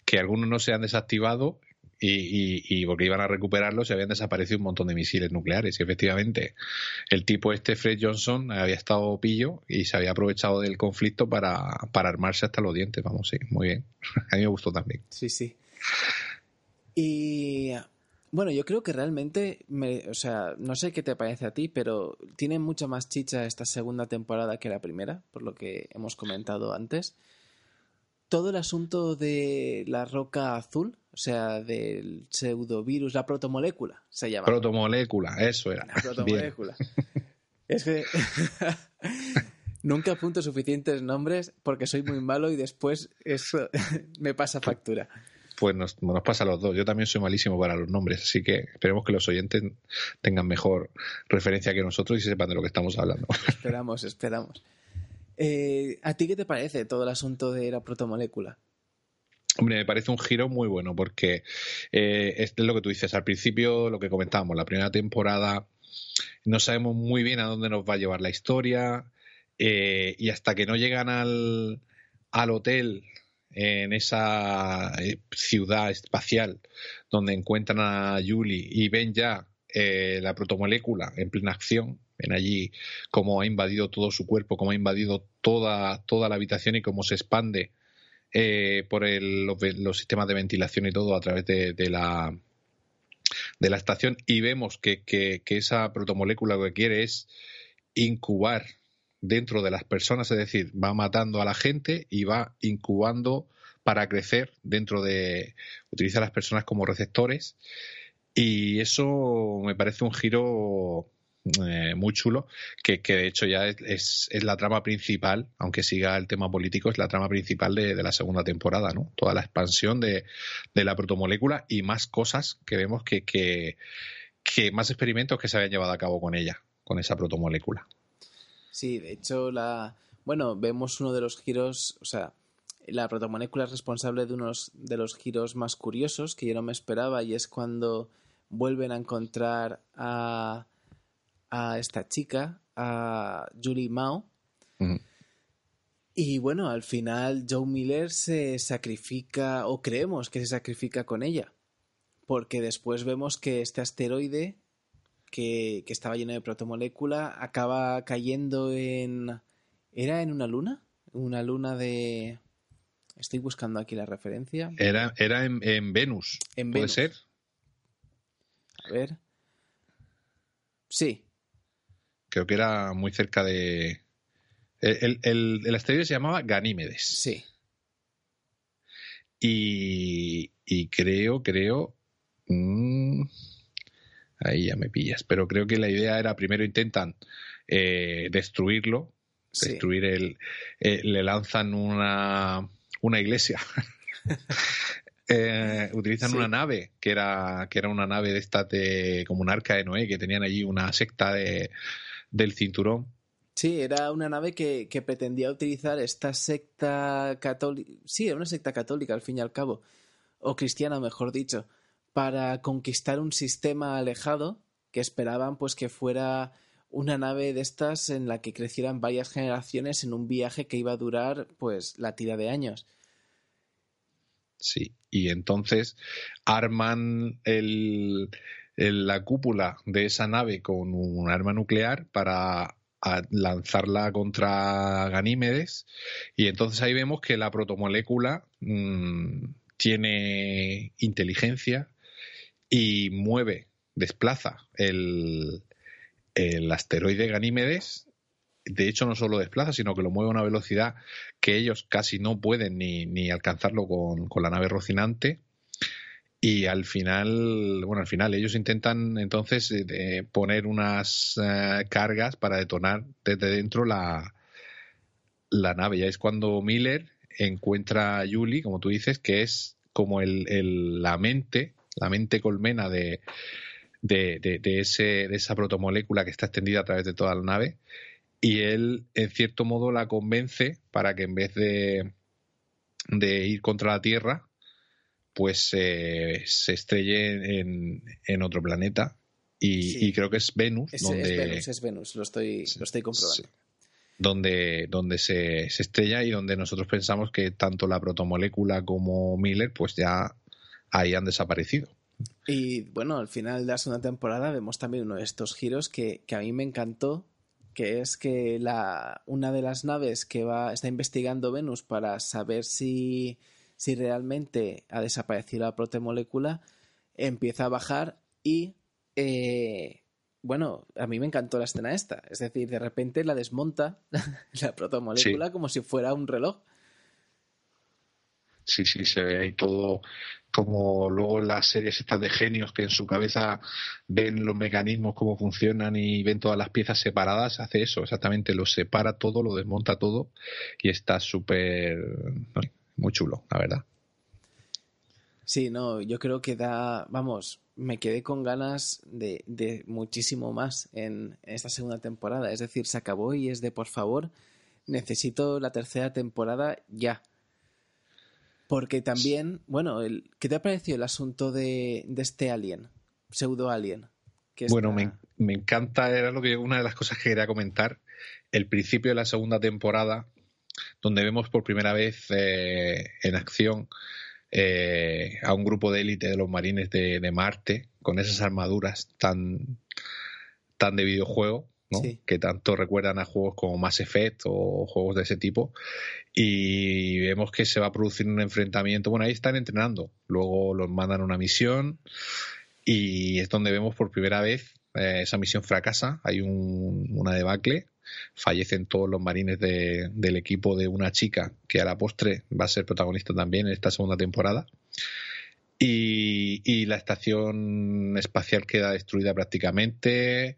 que algunos no se han desactivado y, y, porque iban a recuperarlos y habían desaparecido un montón de misiles nucleares. Y efectivamente, el tipo este, Fred Johnson, había estado pillo y se había aprovechado del conflicto para, para armarse hasta los dientes. Vamos, sí, muy bien. A mí me gustó también. Sí, sí. Y bueno, yo creo que realmente, me, o sea, no sé qué te parece a ti, pero tiene mucha más chicha esta segunda temporada que la primera, por lo que hemos comentado antes. Todo el asunto de la roca azul, sea, del pseudovirus, la protomolécula, se llama. Protomolécula, eso era. La protomolécula. es que nunca apunto suficientes nombres porque soy muy malo y después eso me pasa factura pues nos, pasa a los dos. Yo también soy malísimo para los nombres, así que esperemos que los oyentes tengan mejor referencia que nosotros y sepan de lo que estamos hablando. Esperamos, esperamos. Eh, ¿A ti qué te parece todo el asunto de la protomolécula? Me parece un giro muy bueno porque eh, es lo que tú dices. Al principio, lo que comentábamos, la primera temporada no sabemos muy bien a dónde nos va a llevar la historia eh, y hasta que no llegan al, al hotel en esa eh, ciudad espacial donde encuentran a Julie y ven ya eh, la protomolécula en plena acción, ven allí cómo ha invadido todo su cuerpo, cómo ha invadido toda, toda la habitación y cómo se expande eh, por los, sistemas de ventilación y todo a través de, la de la estación y vemos que, que, que esa protomolécula lo que quiere es incubar dentro de las personas, es decir, va matando a la gente y va incubando para crecer dentro de, utiliza a las personas como receptores y eso me parece un giro eh, muy chulo, que, de hecho ya es, es, la trama principal, aunque siga el tema político, es la trama principal de, la segunda temporada, ¿no? Toda la expansión de, de, la protomolécula y más cosas que vemos que, que, que más experimentos que se habían llevado a cabo con ella, con esa protomolécula. Sí, de hecho, la bueno, vemos uno de los giros, o sea, la protomolécula es responsable de uno de los giros más curiosos que yo no me esperaba y es cuando vuelven a encontrar a, a esta chica, a Julie Mao. Y bueno, al final Joe Miller se sacrifica, o creemos que se sacrifica con ella, porque después vemos que este asteroide que, que estaba lleno de protomolécula acaba cayendo en... ¿Era en una luna? Una luna de... Estoy buscando aquí la referencia. Era, era en, en Venus. En ¿Puede Venus. ser? A ver. Sí, Creo que era muy cerca de. El, el, el- asteroide se llamaba Ganímedes. sí. Y, y creo, creo. mm, ahí ya me pillas. Pero creo que la idea era: primero intentan eh, destruirlo, sí. destruir el. eh, le lanzan una, una iglesia. Eh, utilizan Sí. una nave que era que era una nave de esta de como un arca de Noé que tenían allí una secta de, del cinturón Sí, era una nave que, que pretendía utilizar esta secta católica. Sí, era una secta católica al fin y al cabo, o cristiana, mejor dicho, para conquistar un sistema alejado que esperaban pues que fuera una nave de estas en la que crecieran varias generaciones en un viaje que iba a durar pues la tira de años. Sí, y entonces arman el, la cúpula de esa nave con un arma nuclear para lanzarla contra Ganímedes y entonces ahí vemos que la protomolécula mm, tiene inteligencia y mueve, desplaza el, asteroide Ganímedes. De hecho, no solo desplaza, sino que lo mueve a una velocidad que ellos casi no pueden ni, alcanzarlo con la nave Rocinante. Y al final, bueno, al final ellos intentan entonces eh, poner unas eh, cargas para detonar desde dentro la, la nave. Ya es cuando Miller encuentra a Julie, como tú dices, que es como el, el- la mente, la mente colmena de, de, de- de ese, de esa protomolécula que está extendida a través de toda la nave. Y él, en cierto modo, la convence para que en vez de, de ir contra la Tierra, pues eh, se estrelle en, en otro planeta. Y, Sí. y creo que es Venus, Es, donde, es Venus, es Venus, lo estoy, Sí, lo estoy comprobando. sí. donde, donde se, se estrella y donde nosotros pensamos que tanto la protomolécula como Miller, pues ya ahí han desaparecido. Y bueno, al final de la segunda temporada vemos también uno de estos giros que, que a mí me encantó, que es que la, una de las naves que va, está investigando Venus para saber si, si realmente ha desaparecido la protomolécula empieza a bajar y eh, bueno, a mí me encantó la escena esta, es decir, de repente la desmonta la protomolécula como si fuera un reloj. Sí, sí, se ve ahí todo como luego las series estas de genios que en su cabeza ven los mecanismos, cómo funcionan y ven todas las piezas separadas, hace eso, exactamente, lo separa todo, lo desmonta todo y está súper, muy chulo, la verdad. Sí, no, yo creo que da, vamos, me quedé con ganas de, de muchísimo más en, esta segunda temporada. Es decir, se acabó y es de, por favor, necesito la tercera temporada ya. Porque también, bueno, el, ¿qué te ha parecido el asunto de, de este alien, pseudo alien? Que Bueno, me, me encanta, era lo que una de las cosas que quería comentar, el principio de la segunda temporada, donde vemos por primera vez eh, en acción eh, a un grupo de élite de los marines de, de Marte, con esas armaduras tan, tan de videojuego, ¿no? Sí. que tanto recuerdan a juegos como Mass Effect o juegos de ese tipo. Y vemos que se va a producir un enfrentamiento. Bueno, ahí están entrenando. Luego los mandan a una misión y es donde vemos por primera vez eh, esa misión fracasa. Hay un- una debacle. Fallecen todos los marines de- del equipo de una chica que a la postre va a ser protagonista también en esta segunda temporada. Y, y la estación espacial queda destruida prácticamente.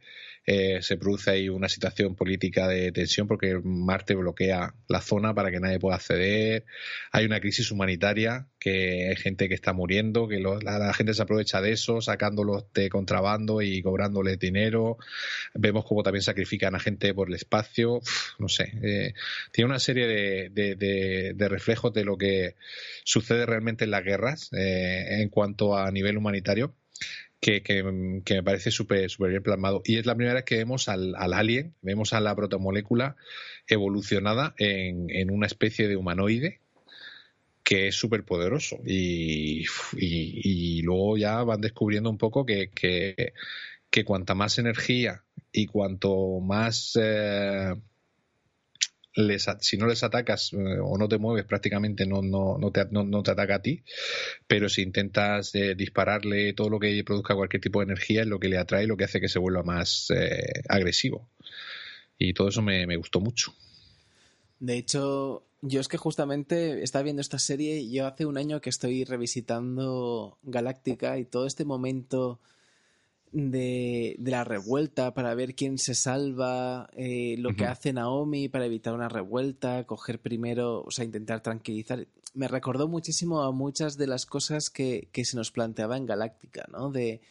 Eh, se produce ahí una situación política de tensión porque Marte bloquea la zona para que nadie pueda acceder. Hay una crisis humanitaria, que hay gente que está muriendo, que lo- la, gente se aprovecha de eso, sacándolos de contrabando y cobrándoles dinero. Vemos como también sacrifican a gente por el espacio. No sé. eh, tiene una serie de, de- de- de reflejos de lo que sucede realmente en las guerras eh, en cuanto a nivel humanitario que, que- me parece súper súper bien plasmado. Y es la primera vez que vemos al, al alien, vemos a la protomolécula evolucionada en, en una especie de humanoide que es súper poderoso. Y, y, luego ya van descubriendo un poco que, que, que cuanta más energía y cuanto más eh, si no les atacas eh, o no te mueves prácticamente no, no, no, te, no, te ataca a ti, pero si intentas eh, dispararle todo lo que produzca cualquier tipo de energía es lo que le atrae, lo que hace que se vuelva más eh, agresivo. Y todo eso me, me gustó mucho. De hecho, yo es que justamente estaba viendo esta serie, yo hace un año que estoy revisitando Galáctica y todo este momento de, la revuelta para ver quién se salva, eh, lo que hace Naomi para evitar una revuelta, coger primero, o sea, intentar tranquilizar. Me recordó muchísimo a muchas de las cosas que, que se nos planteaba en Galáctica, ¿no? De,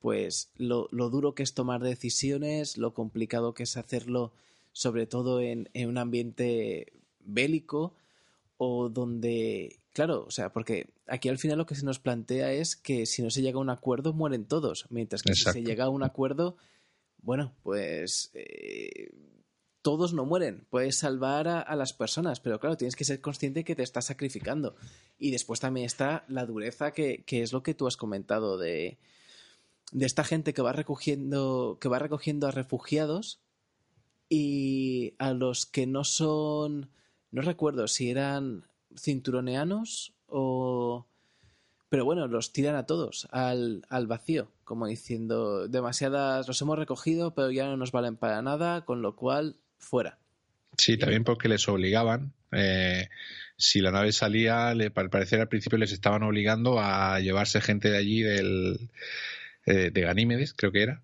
pues, lo, lo, duro que es tomar decisiones, lo complicado que es hacerlo, sobre todo en, en un ambiente bélico o donde Claro, o sea, porque aquí al final lo que se nos plantea es que si no se llega a un acuerdo mueren todos, mientras que si se llega a un acuerdo, bueno, pues eh, todos no mueren, puedes salvar a, las personas, pero claro, tienes que ser consciente que te estás sacrificando. Y después también está la dureza que, que es lo que tú has comentado de, de esta gente que va recogiendo, que va recogiendo a refugiados y a los que no son, no recuerdo si eran cinturoneanos o... Pero bueno, los tiran a todos al, al vacío, como diciendo, demasiadas los hemos recogido, pero ya no nos valen para nada, con lo cual, fuera. Sí, también porque les obligaban. Eh, si la nave salía, al parecer al principio les estaban obligando a llevarse gente de allí del, eh, de Ganímedes, creo que era,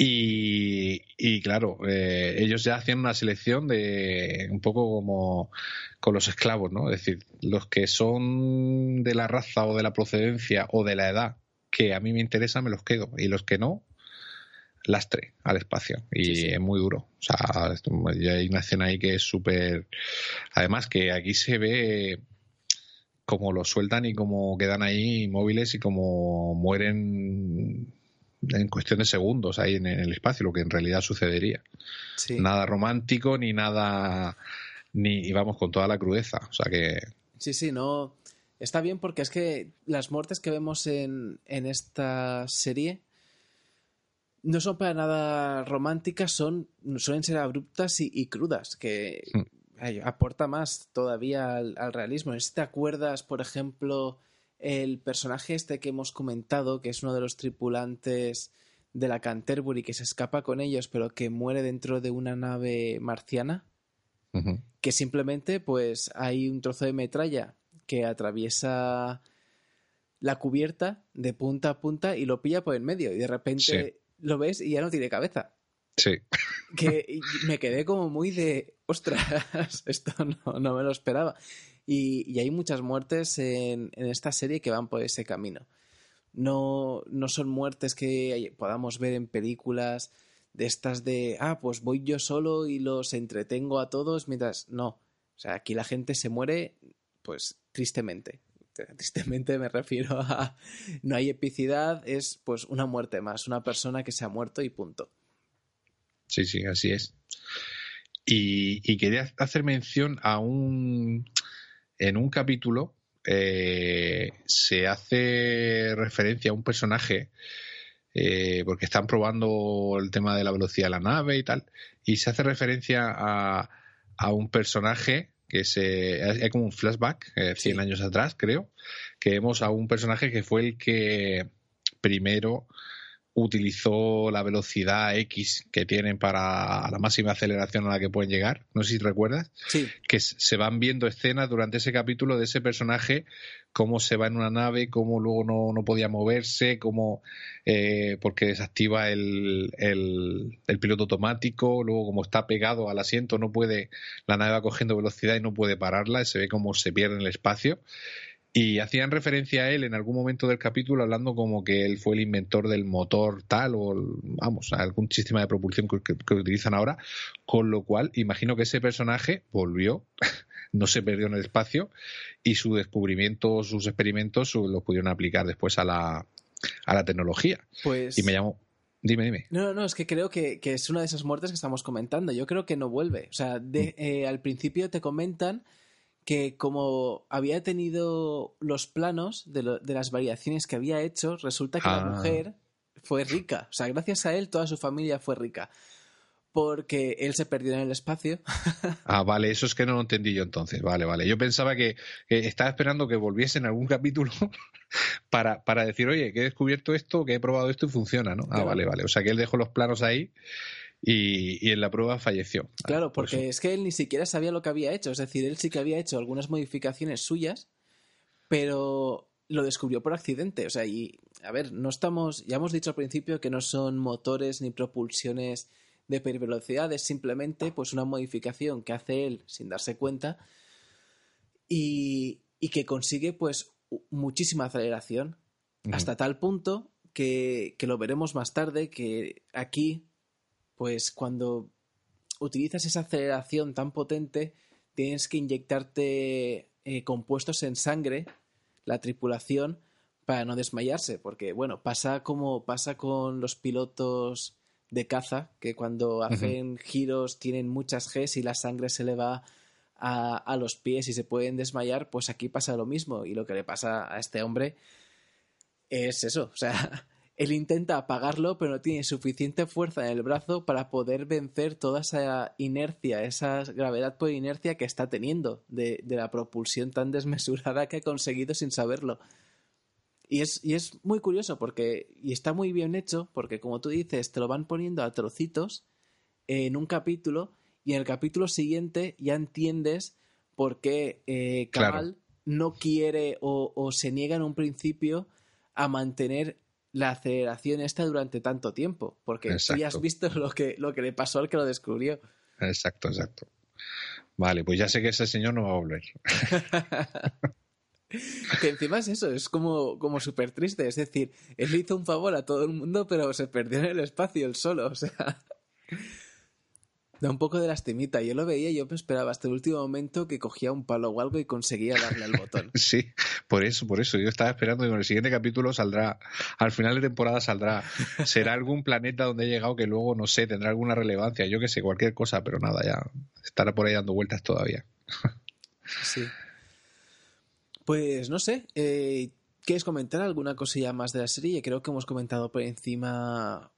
y, claro, eh, ellos ya hacían una selección de un poco como con los esclavos, ¿no? Es decir, los que son de la raza o de la procedencia o de la edad que a mí me interesa me los quedo y los que no lastre al espacio y es muy duro. O sea, ya hay una escena ahí que es súper... Además que aquí se ve cómo los sueltan y cómo quedan ahí inmóviles y cómo mueren en cuestión de segundos ahí en, el espacio, lo que en realidad sucedería. Nada romántico ni nada, ni vamos con toda la crudeza. O sea que. Sí, sí, no. Está bien porque es que las muertes que vemos en, en esta serie no son para nada románticas, son suelen ser abruptas y, crudas, que hmm. aporta más todavía al, al realismo. Si te acuerdas, por ejemplo, el personaje este que hemos comentado, que es uno de los tripulantes de la Canterbury que se escapa con ellos, pero que muere dentro de una nave marciana, que simplemente pues hay un trozo de metralla que atraviesa la cubierta de punta a punta y lo pilla por en medio y de repente lo ves y ya no tiene cabeza. Sí. Que me quedé como muy de, ostras, esto no, no me lo esperaba. Y, hay muchas muertes en, esta serie que van por ese camino. No, no son muertes que podamos ver en películas de estas de, ah, pues voy yo solo y los entretengo a todos mientras... No, o sea, aquí la gente se muere, pues tristemente. Tristemente me refiero a no hay epicidad, es pues una muerte más, una persona que se ha muerto y punto. Sí, sí, así es. y quería hacer mención a un en un capítulo eh, se hace referencia a un personaje eh, porque están probando el tema de la velocidad de la nave y tal, y se hace referencia a, a un personaje que se hay como un flashback, 100 eh, años atrás, creo, que vemos a un personaje que fue el que primero utilizó la velocidad X que tienen para la máxima aceleración a la que pueden llegar. No sé si recuerdas. Sí. Que se van viendo escenas durante ese capítulo de ese personaje, cómo se va en una nave, cómo luego no, no podía moverse, cómo eh, porque desactiva el, el, el, piloto automático, luego como está pegado al asiento, no puede, la nave va cogiendo velocidad y no puede pararla, y se ve cómo se pierde en el espacio. Y hacían referencia a él en algún momento del capítulo hablando como que él fue el inventor del motor tal o, vamos, algún sistema de propulsión que, utilizan ahora, con lo cual imagino que ese personaje volvió, no se perdió en el espacio y su descubrimiento, sus experimentos los pudieron aplicar después a la, a la tecnología. Pues... Y me llamó, Dime, dime. No, no, es que creo que, es una de esas muertes que estamos comentando. Yo creo que no vuelve. O sea, de, mm. eh, al principio te comentan que como había tenido los planos de, de las variaciones que había hecho, resulta que la Ah. mujer fue rica. O sea, gracias a él toda su familia fue rica. Porque él se perdió en el espacio. Ah, vale, eso es que no lo entendí yo entonces. Vale, vale. Yo pensaba que, que estaba esperando que volviese en algún capítulo para, para decir, oye, que he descubierto esto, que he probado esto y funciona, ¿no? Ah, Claro. vale, vale. O sea que él dejó los planos ahí y, y en la prueba falleció. Claro, por porque es que él ni siquiera sabía lo que había hecho. Es decir, él sí que había hecho algunas modificaciones suyas, pero lo descubrió por accidente. O sea, y a ver, no estamos. Ya hemos dicho al principio que no son motores ni propulsiones de hipervelocidad, es simplemente pues una modificación que hace él sin darse cuenta y, y que consigue pues muchísima aceleración hasta tal punto que, que lo veremos más tarde, que aquí, pues cuando utilizas esa aceleración tan potente, tienes que inyectarte eh, compuestos en sangre, la tripulación, para no desmayarse, porque bueno, pasa como pasa con los pilotos de caza, que cuando hacen giros tienen muchas Gs y la sangre se le va a, a los pies y se pueden desmayar, pues aquí pasa lo mismo. Y lo que le pasa a este hombre es eso. O sea, él intenta apagarlo, pero no tiene suficiente fuerza en el brazo para poder vencer toda esa inercia, esa gravedad por inercia que está teniendo de, de la propulsión tan desmesurada que ha conseguido sin saberlo. Y es, y es muy curioso porque, y está muy bien hecho, porque como tú dices, te lo van poniendo a trocitos en un capítulo y en el capítulo siguiente ya entiendes por qué eh, Claro. No quiere o, o se niega en un principio a mantener la aceleración esta durante tanto tiempo. Porque tú ya has Exacto. visto lo que, lo que le pasó al que lo descubrió. Exacto, exacto. Vale, pues ya sé que ese señor no va a volver. Que encima es eso, es como, como súper triste. Es decir, él hizo un favor a todo el mundo, pero se perdió en el espacio él solo. O sea, da un poco de lastimita. Yo lo veía, yo me esperaba hasta el último momento que cogía un palo o algo y conseguía darle al botón. Sí, por eso, por eso. Yo estaba esperando que en el siguiente capítulo saldrá, al final de temporada saldrá, será algún planeta donde he llegado que luego, no sé, tendrá alguna relevancia, yo que sé, cualquier cosa, pero nada, ya estará por ahí dando vueltas todavía. Sí. Pues no sé, eh, ¿quieres comentar alguna cosilla más de la serie? Creo que hemos comentado por encima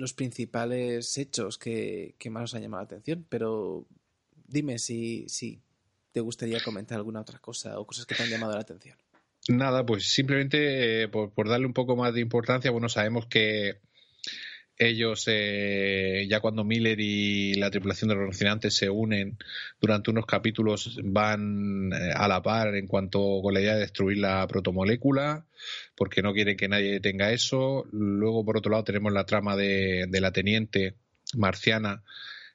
los principales hechos que, que más nos han llamado la atención, pero dime si, si te gustaría comentar alguna otra cosa o cosas que te han llamado la atención. Nada, pues simplemente eh, por darle un poco más de importancia, bueno, sabemos que ellos, eh, ya cuando Miller y la tripulación de los Rocinantes se unen durante unos capítulos, van eh, a la par en cuanto con la idea de destruir la protomolécula, porque no quieren que nadie tenga eso. Luego, por otro lado, tenemos la trama de, de la teniente marciana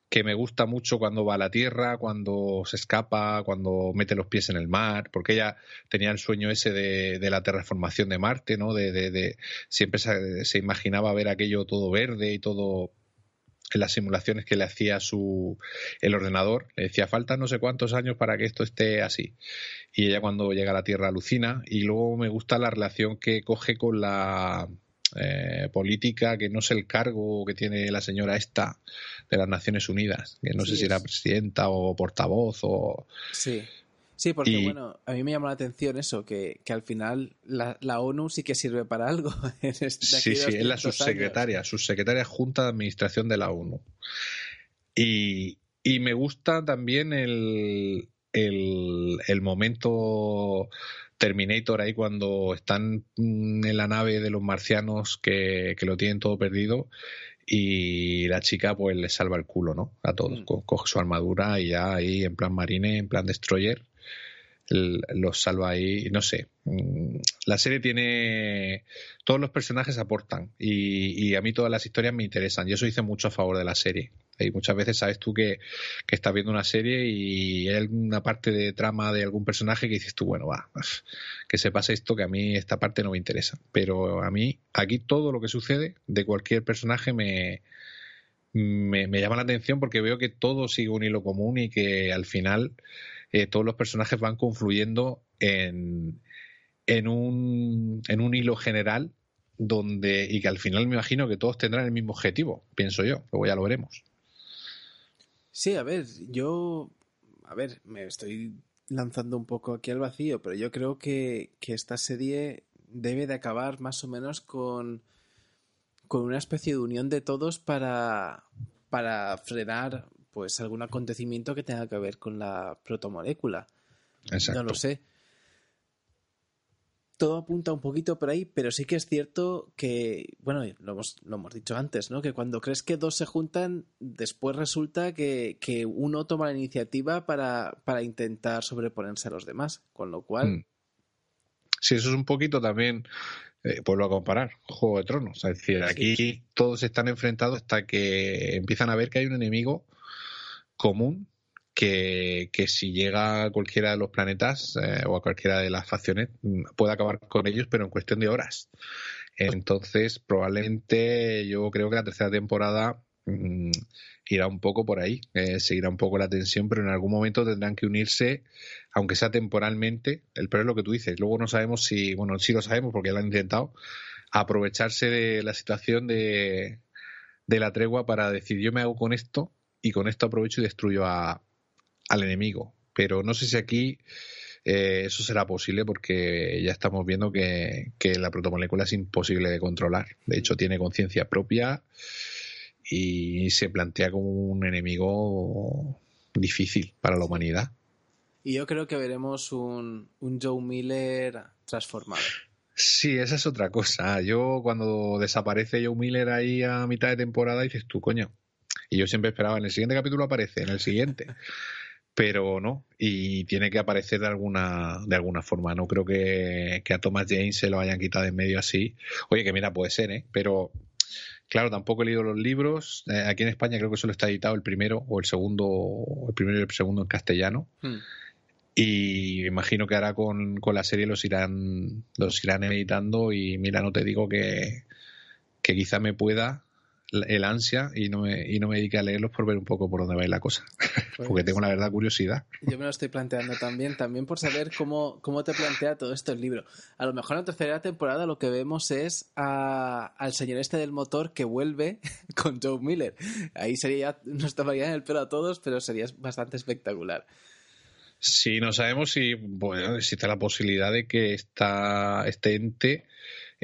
que me gusta mucho cuando va a la Tierra, cuando se escapa, cuando mete los pies en el mar, porque ella tenía el sueño ese de, de la terraformación de Marte, ¿no? De, de, siempre se, se, imaginaba ver aquello todo verde y todo en las simulaciones que le hacía su el ordenador, le decía faltan no sé cuántos años para que esto esté así. Y ella cuando llega a la Tierra alucina y luego me gusta la relación que coge con la eh, política, que no sé el cargo que tiene la señora esta de las Naciones Unidas, que no Sí, sé si es- era presidenta o portavoz o... Sí. Sí, porque Y- bueno, a mí me llama la atención eso, que, que al final la, la ONU sí que sirve para algo. en este- Sí, sí, es la 200 años. subsecretaria, subsecretaria junta de administración de la ONU. Y, y me gusta también el, el, el momento Terminator ahí cuando están mm, en la nave de los marcianos que, que lo tienen todo perdido y la chica pues le salva el culo, ¿no? A todos. Mm. Co- Coge su armadura y ya ahí en plan marine, en plan destroyer, los salva ahí, no sé. Mm, La serie tiene... Todos los personajes aportan y, y a mí todas las historias me interesan y eso hice mucho a favor de la serie. Y muchas veces sabes tú que, que estás viendo una serie y hay alguna parte de trama de algún personaje que dices tú, bueno, va, que se pase esto, que a mí esta parte no me interesa. Pero a mí, aquí todo lo que sucede de cualquier personaje me, me, me llama la atención porque veo que todo sigue un hilo común y que al final eh, todos los personajes van confluyendo en, en, un, en un hilo general donde y que al final me imagino que todos tendrán el mismo objetivo, pienso yo, luego ya lo veremos. Sí, a ver, yo. A ver, me estoy lanzando un poco aquí al vacío, pero yo creo que, que esta serie debe de acabar más o menos con, con una especie de unión de todos para, para frenar pues algún acontecimiento que tenga que ver con la protomolécula. Exacto. No lo sé. Todo apunta un poquito por ahí, pero sí que es cierto que, bueno, lo hemos, lo hemos dicho antes, ¿no? Que cuando crees que dos se juntan, después resulta que, que uno toma la iniciativa para, para, intentar sobreponerse a los demás. Con lo cual. Mm. Sí, eso es un poquito también. Eh, vuelvo a comparar, Juego de Tronos. Es decir, aquí sí. todos están enfrentados hasta que empiezan a ver que hay un enemigo común que, que, si llega a cualquiera de los planetas eh, o a cualquiera de las facciones mm, puede acabar con ellos, pero en cuestión de horas. Entonces, probablemente yo creo que la tercera temporada mmm, irá un poco por ahí, eh, seguirá un poco la tensión, pero en algún momento tendrán que unirse, aunque sea temporalmente. El peor es lo que tú dices. Luego no sabemos si, bueno, sí lo sabemos porque lo han intentado, aprovecharse de la situación de, de la tregua para decir yo me hago con esto y con esto aprovecho y destruyo a, al enemigo. Pero no sé si aquí eh, eso será posible porque ya estamos viendo que, que, la protomolécula es imposible de controlar. De hecho, tiene conciencia propia y se plantea como un enemigo difícil para la humanidad. Y yo creo que veremos un, un Joe Miller transformado. Sí, esa es otra cosa. Yo cuando desaparece Joe Miller ahí a mitad de temporada dices tú, coño. Y yo siempre esperaba, en el siguiente capítulo aparece, en el siguiente. pero no, y tiene que aparecer de alguna, de alguna forma. No creo que, que, a Thomas James se lo hayan quitado en medio así. Oye, que mira, puede ser, ¿eh? Pero claro, tampoco he leído los libros. Eh, aquí en España creo que solo está editado el primero o el segundo, el primero y el segundo en castellano. Hmm. Y imagino que ahora con, con, la serie los irán, los irán editando y mira, no te digo que, que quizá me pueda el ansia y no me, y no me dedique a leerlos por ver un poco por dónde va la cosa. Pues, Porque tengo la verdad curiosidad. Yo me lo estoy planteando también, también por saber cómo, cómo te plantea todo esto el libro. A lo mejor en la tercera temporada lo que vemos es a, al señor este del motor que vuelve con Joe Miller. Ahí sería, nos tomaría en el pelo a todos, pero sería bastante espectacular. Sí, no sabemos si bueno, existe la posibilidad de que esta, este ente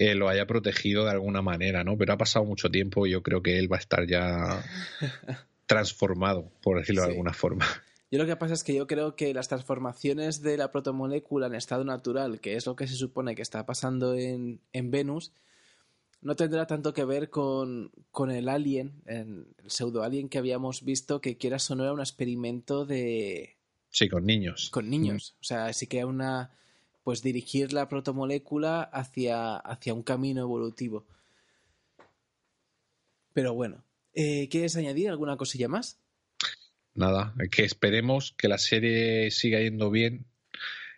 eh, lo haya protegido de alguna manera, ¿no? Pero ha pasado mucho tiempo y yo creo que él va a estar ya transformado, por decirlo sí. de alguna forma. Yo lo que pasa es que yo creo que las transformaciones de la protomolécula en estado natural, que es lo que se supone que está pasando en, en Venus, no tendrá tanto que ver con, con el alien, el pseudo alien que habíamos visto, que quieras o no era un experimento de. Sí, con niños. Con niños. Mm. O sea, sí que una pues dirigir la protomolécula hacia, hacia un camino evolutivo. Pero bueno, eh, ¿quieres añadir alguna cosilla más? Nada, que esperemos que la serie siga yendo bien,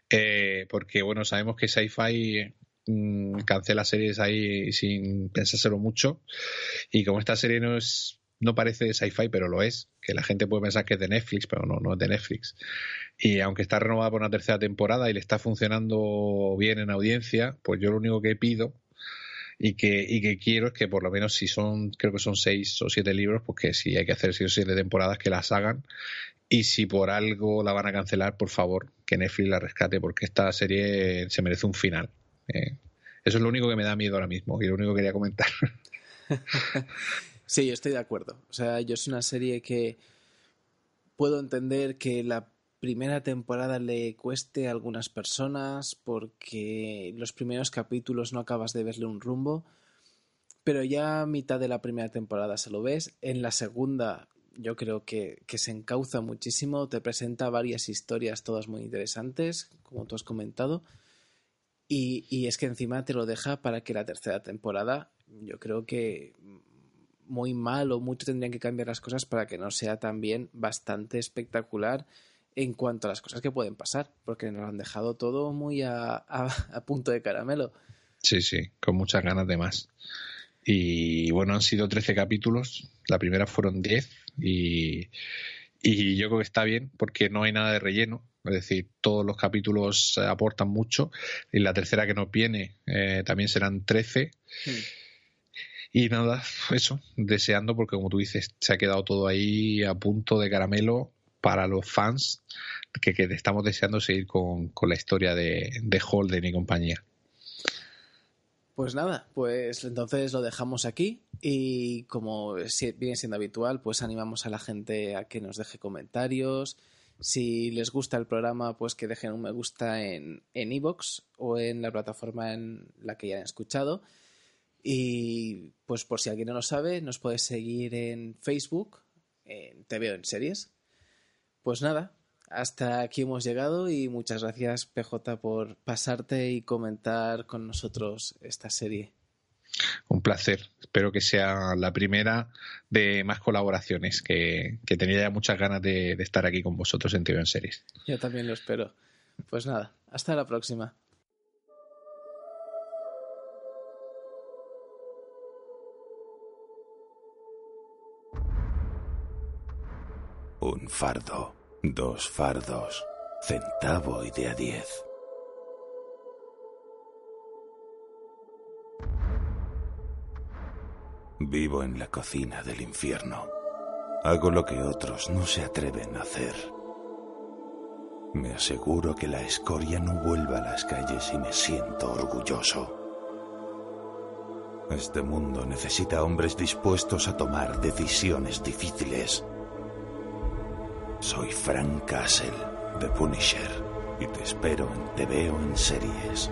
eh, porque bueno, sabemos que Sci-Fi mmm, cancela series ahí sin pensárselo mucho, y como esta serie no es no parece de sci-fi, pero lo es, que la gente puede pensar que es de Netflix, pero no, no es de Netflix. Y aunque está renovada por una tercera temporada y le está funcionando bien en audiencia, pues yo lo único que pido y que, y que quiero es que por lo menos si son, creo que son seis o siete libros, pues que si hay que hacer seis o siete temporadas, que las hagan. Y si por algo la van a cancelar, por favor, que Netflix la rescate, porque esta serie se merece un final. Eh, eso es lo único que me da miedo ahora mismo y lo único que quería comentar. Sí, estoy de acuerdo. O sea, yo es una serie que puedo entender que la primera temporada le cueste a algunas personas porque los primeros capítulos no acabas de verle un rumbo, pero ya a mitad de la primera temporada se lo ves. En la segunda yo creo que, que se encauza muchísimo, te presenta varias historias todas muy interesantes, como tú has comentado. Y, y es que encima te lo deja para que la tercera temporada, yo creo que muy mal o mucho tendrían que cambiar las cosas para que no sea también bastante espectacular en cuanto a las cosas que pueden pasar, porque nos han dejado todo muy a, a, a punto de caramelo. Sí, sí, con muchas ganas de más. Y bueno, han sido 13 capítulos, la primera fueron 10 y, y yo creo que está bien porque no hay nada de relleno, es decir, todos los capítulos aportan mucho y la tercera que nos viene eh, también serán 13. Hmm. Y nada, eso, deseando, porque como tú dices, se ha quedado todo ahí a punto de caramelo para los fans que, que estamos deseando seguir con, con la historia de, de Holden y compañía. Pues nada, pues entonces lo dejamos aquí y como viene siendo habitual, pues animamos a la gente a que nos deje comentarios. Si les gusta el programa, pues que dejen un me gusta en Evox o en la plataforma en la que ya han escuchado. Y pues por si alguien no lo sabe, nos puede seguir en Facebook, en TV o en series. Pues nada, hasta aquí hemos llegado y muchas gracias PJ por pasarte y comentar con nosotros esta serie. Un placer. Espero que sea la primera de más colaboraciones, que, tenía ya muchas ganas de, estar aquí con vosotros en TV en Series. Yo también lo espero. Pues nada, hasta la próxima. Fardo, dos fardos, centavo y de a diez. Vivo en la cocina del infierno. Hago lo que otros no se atreven a hacer. Me aseguro que la escoria no vuelva a las calles y me siento orgulloso. Este mundo necesita hombres dispuestos a tomar decisiones difíciles. Soy Frank Castle, de Punisher, y te espero en TV o en series.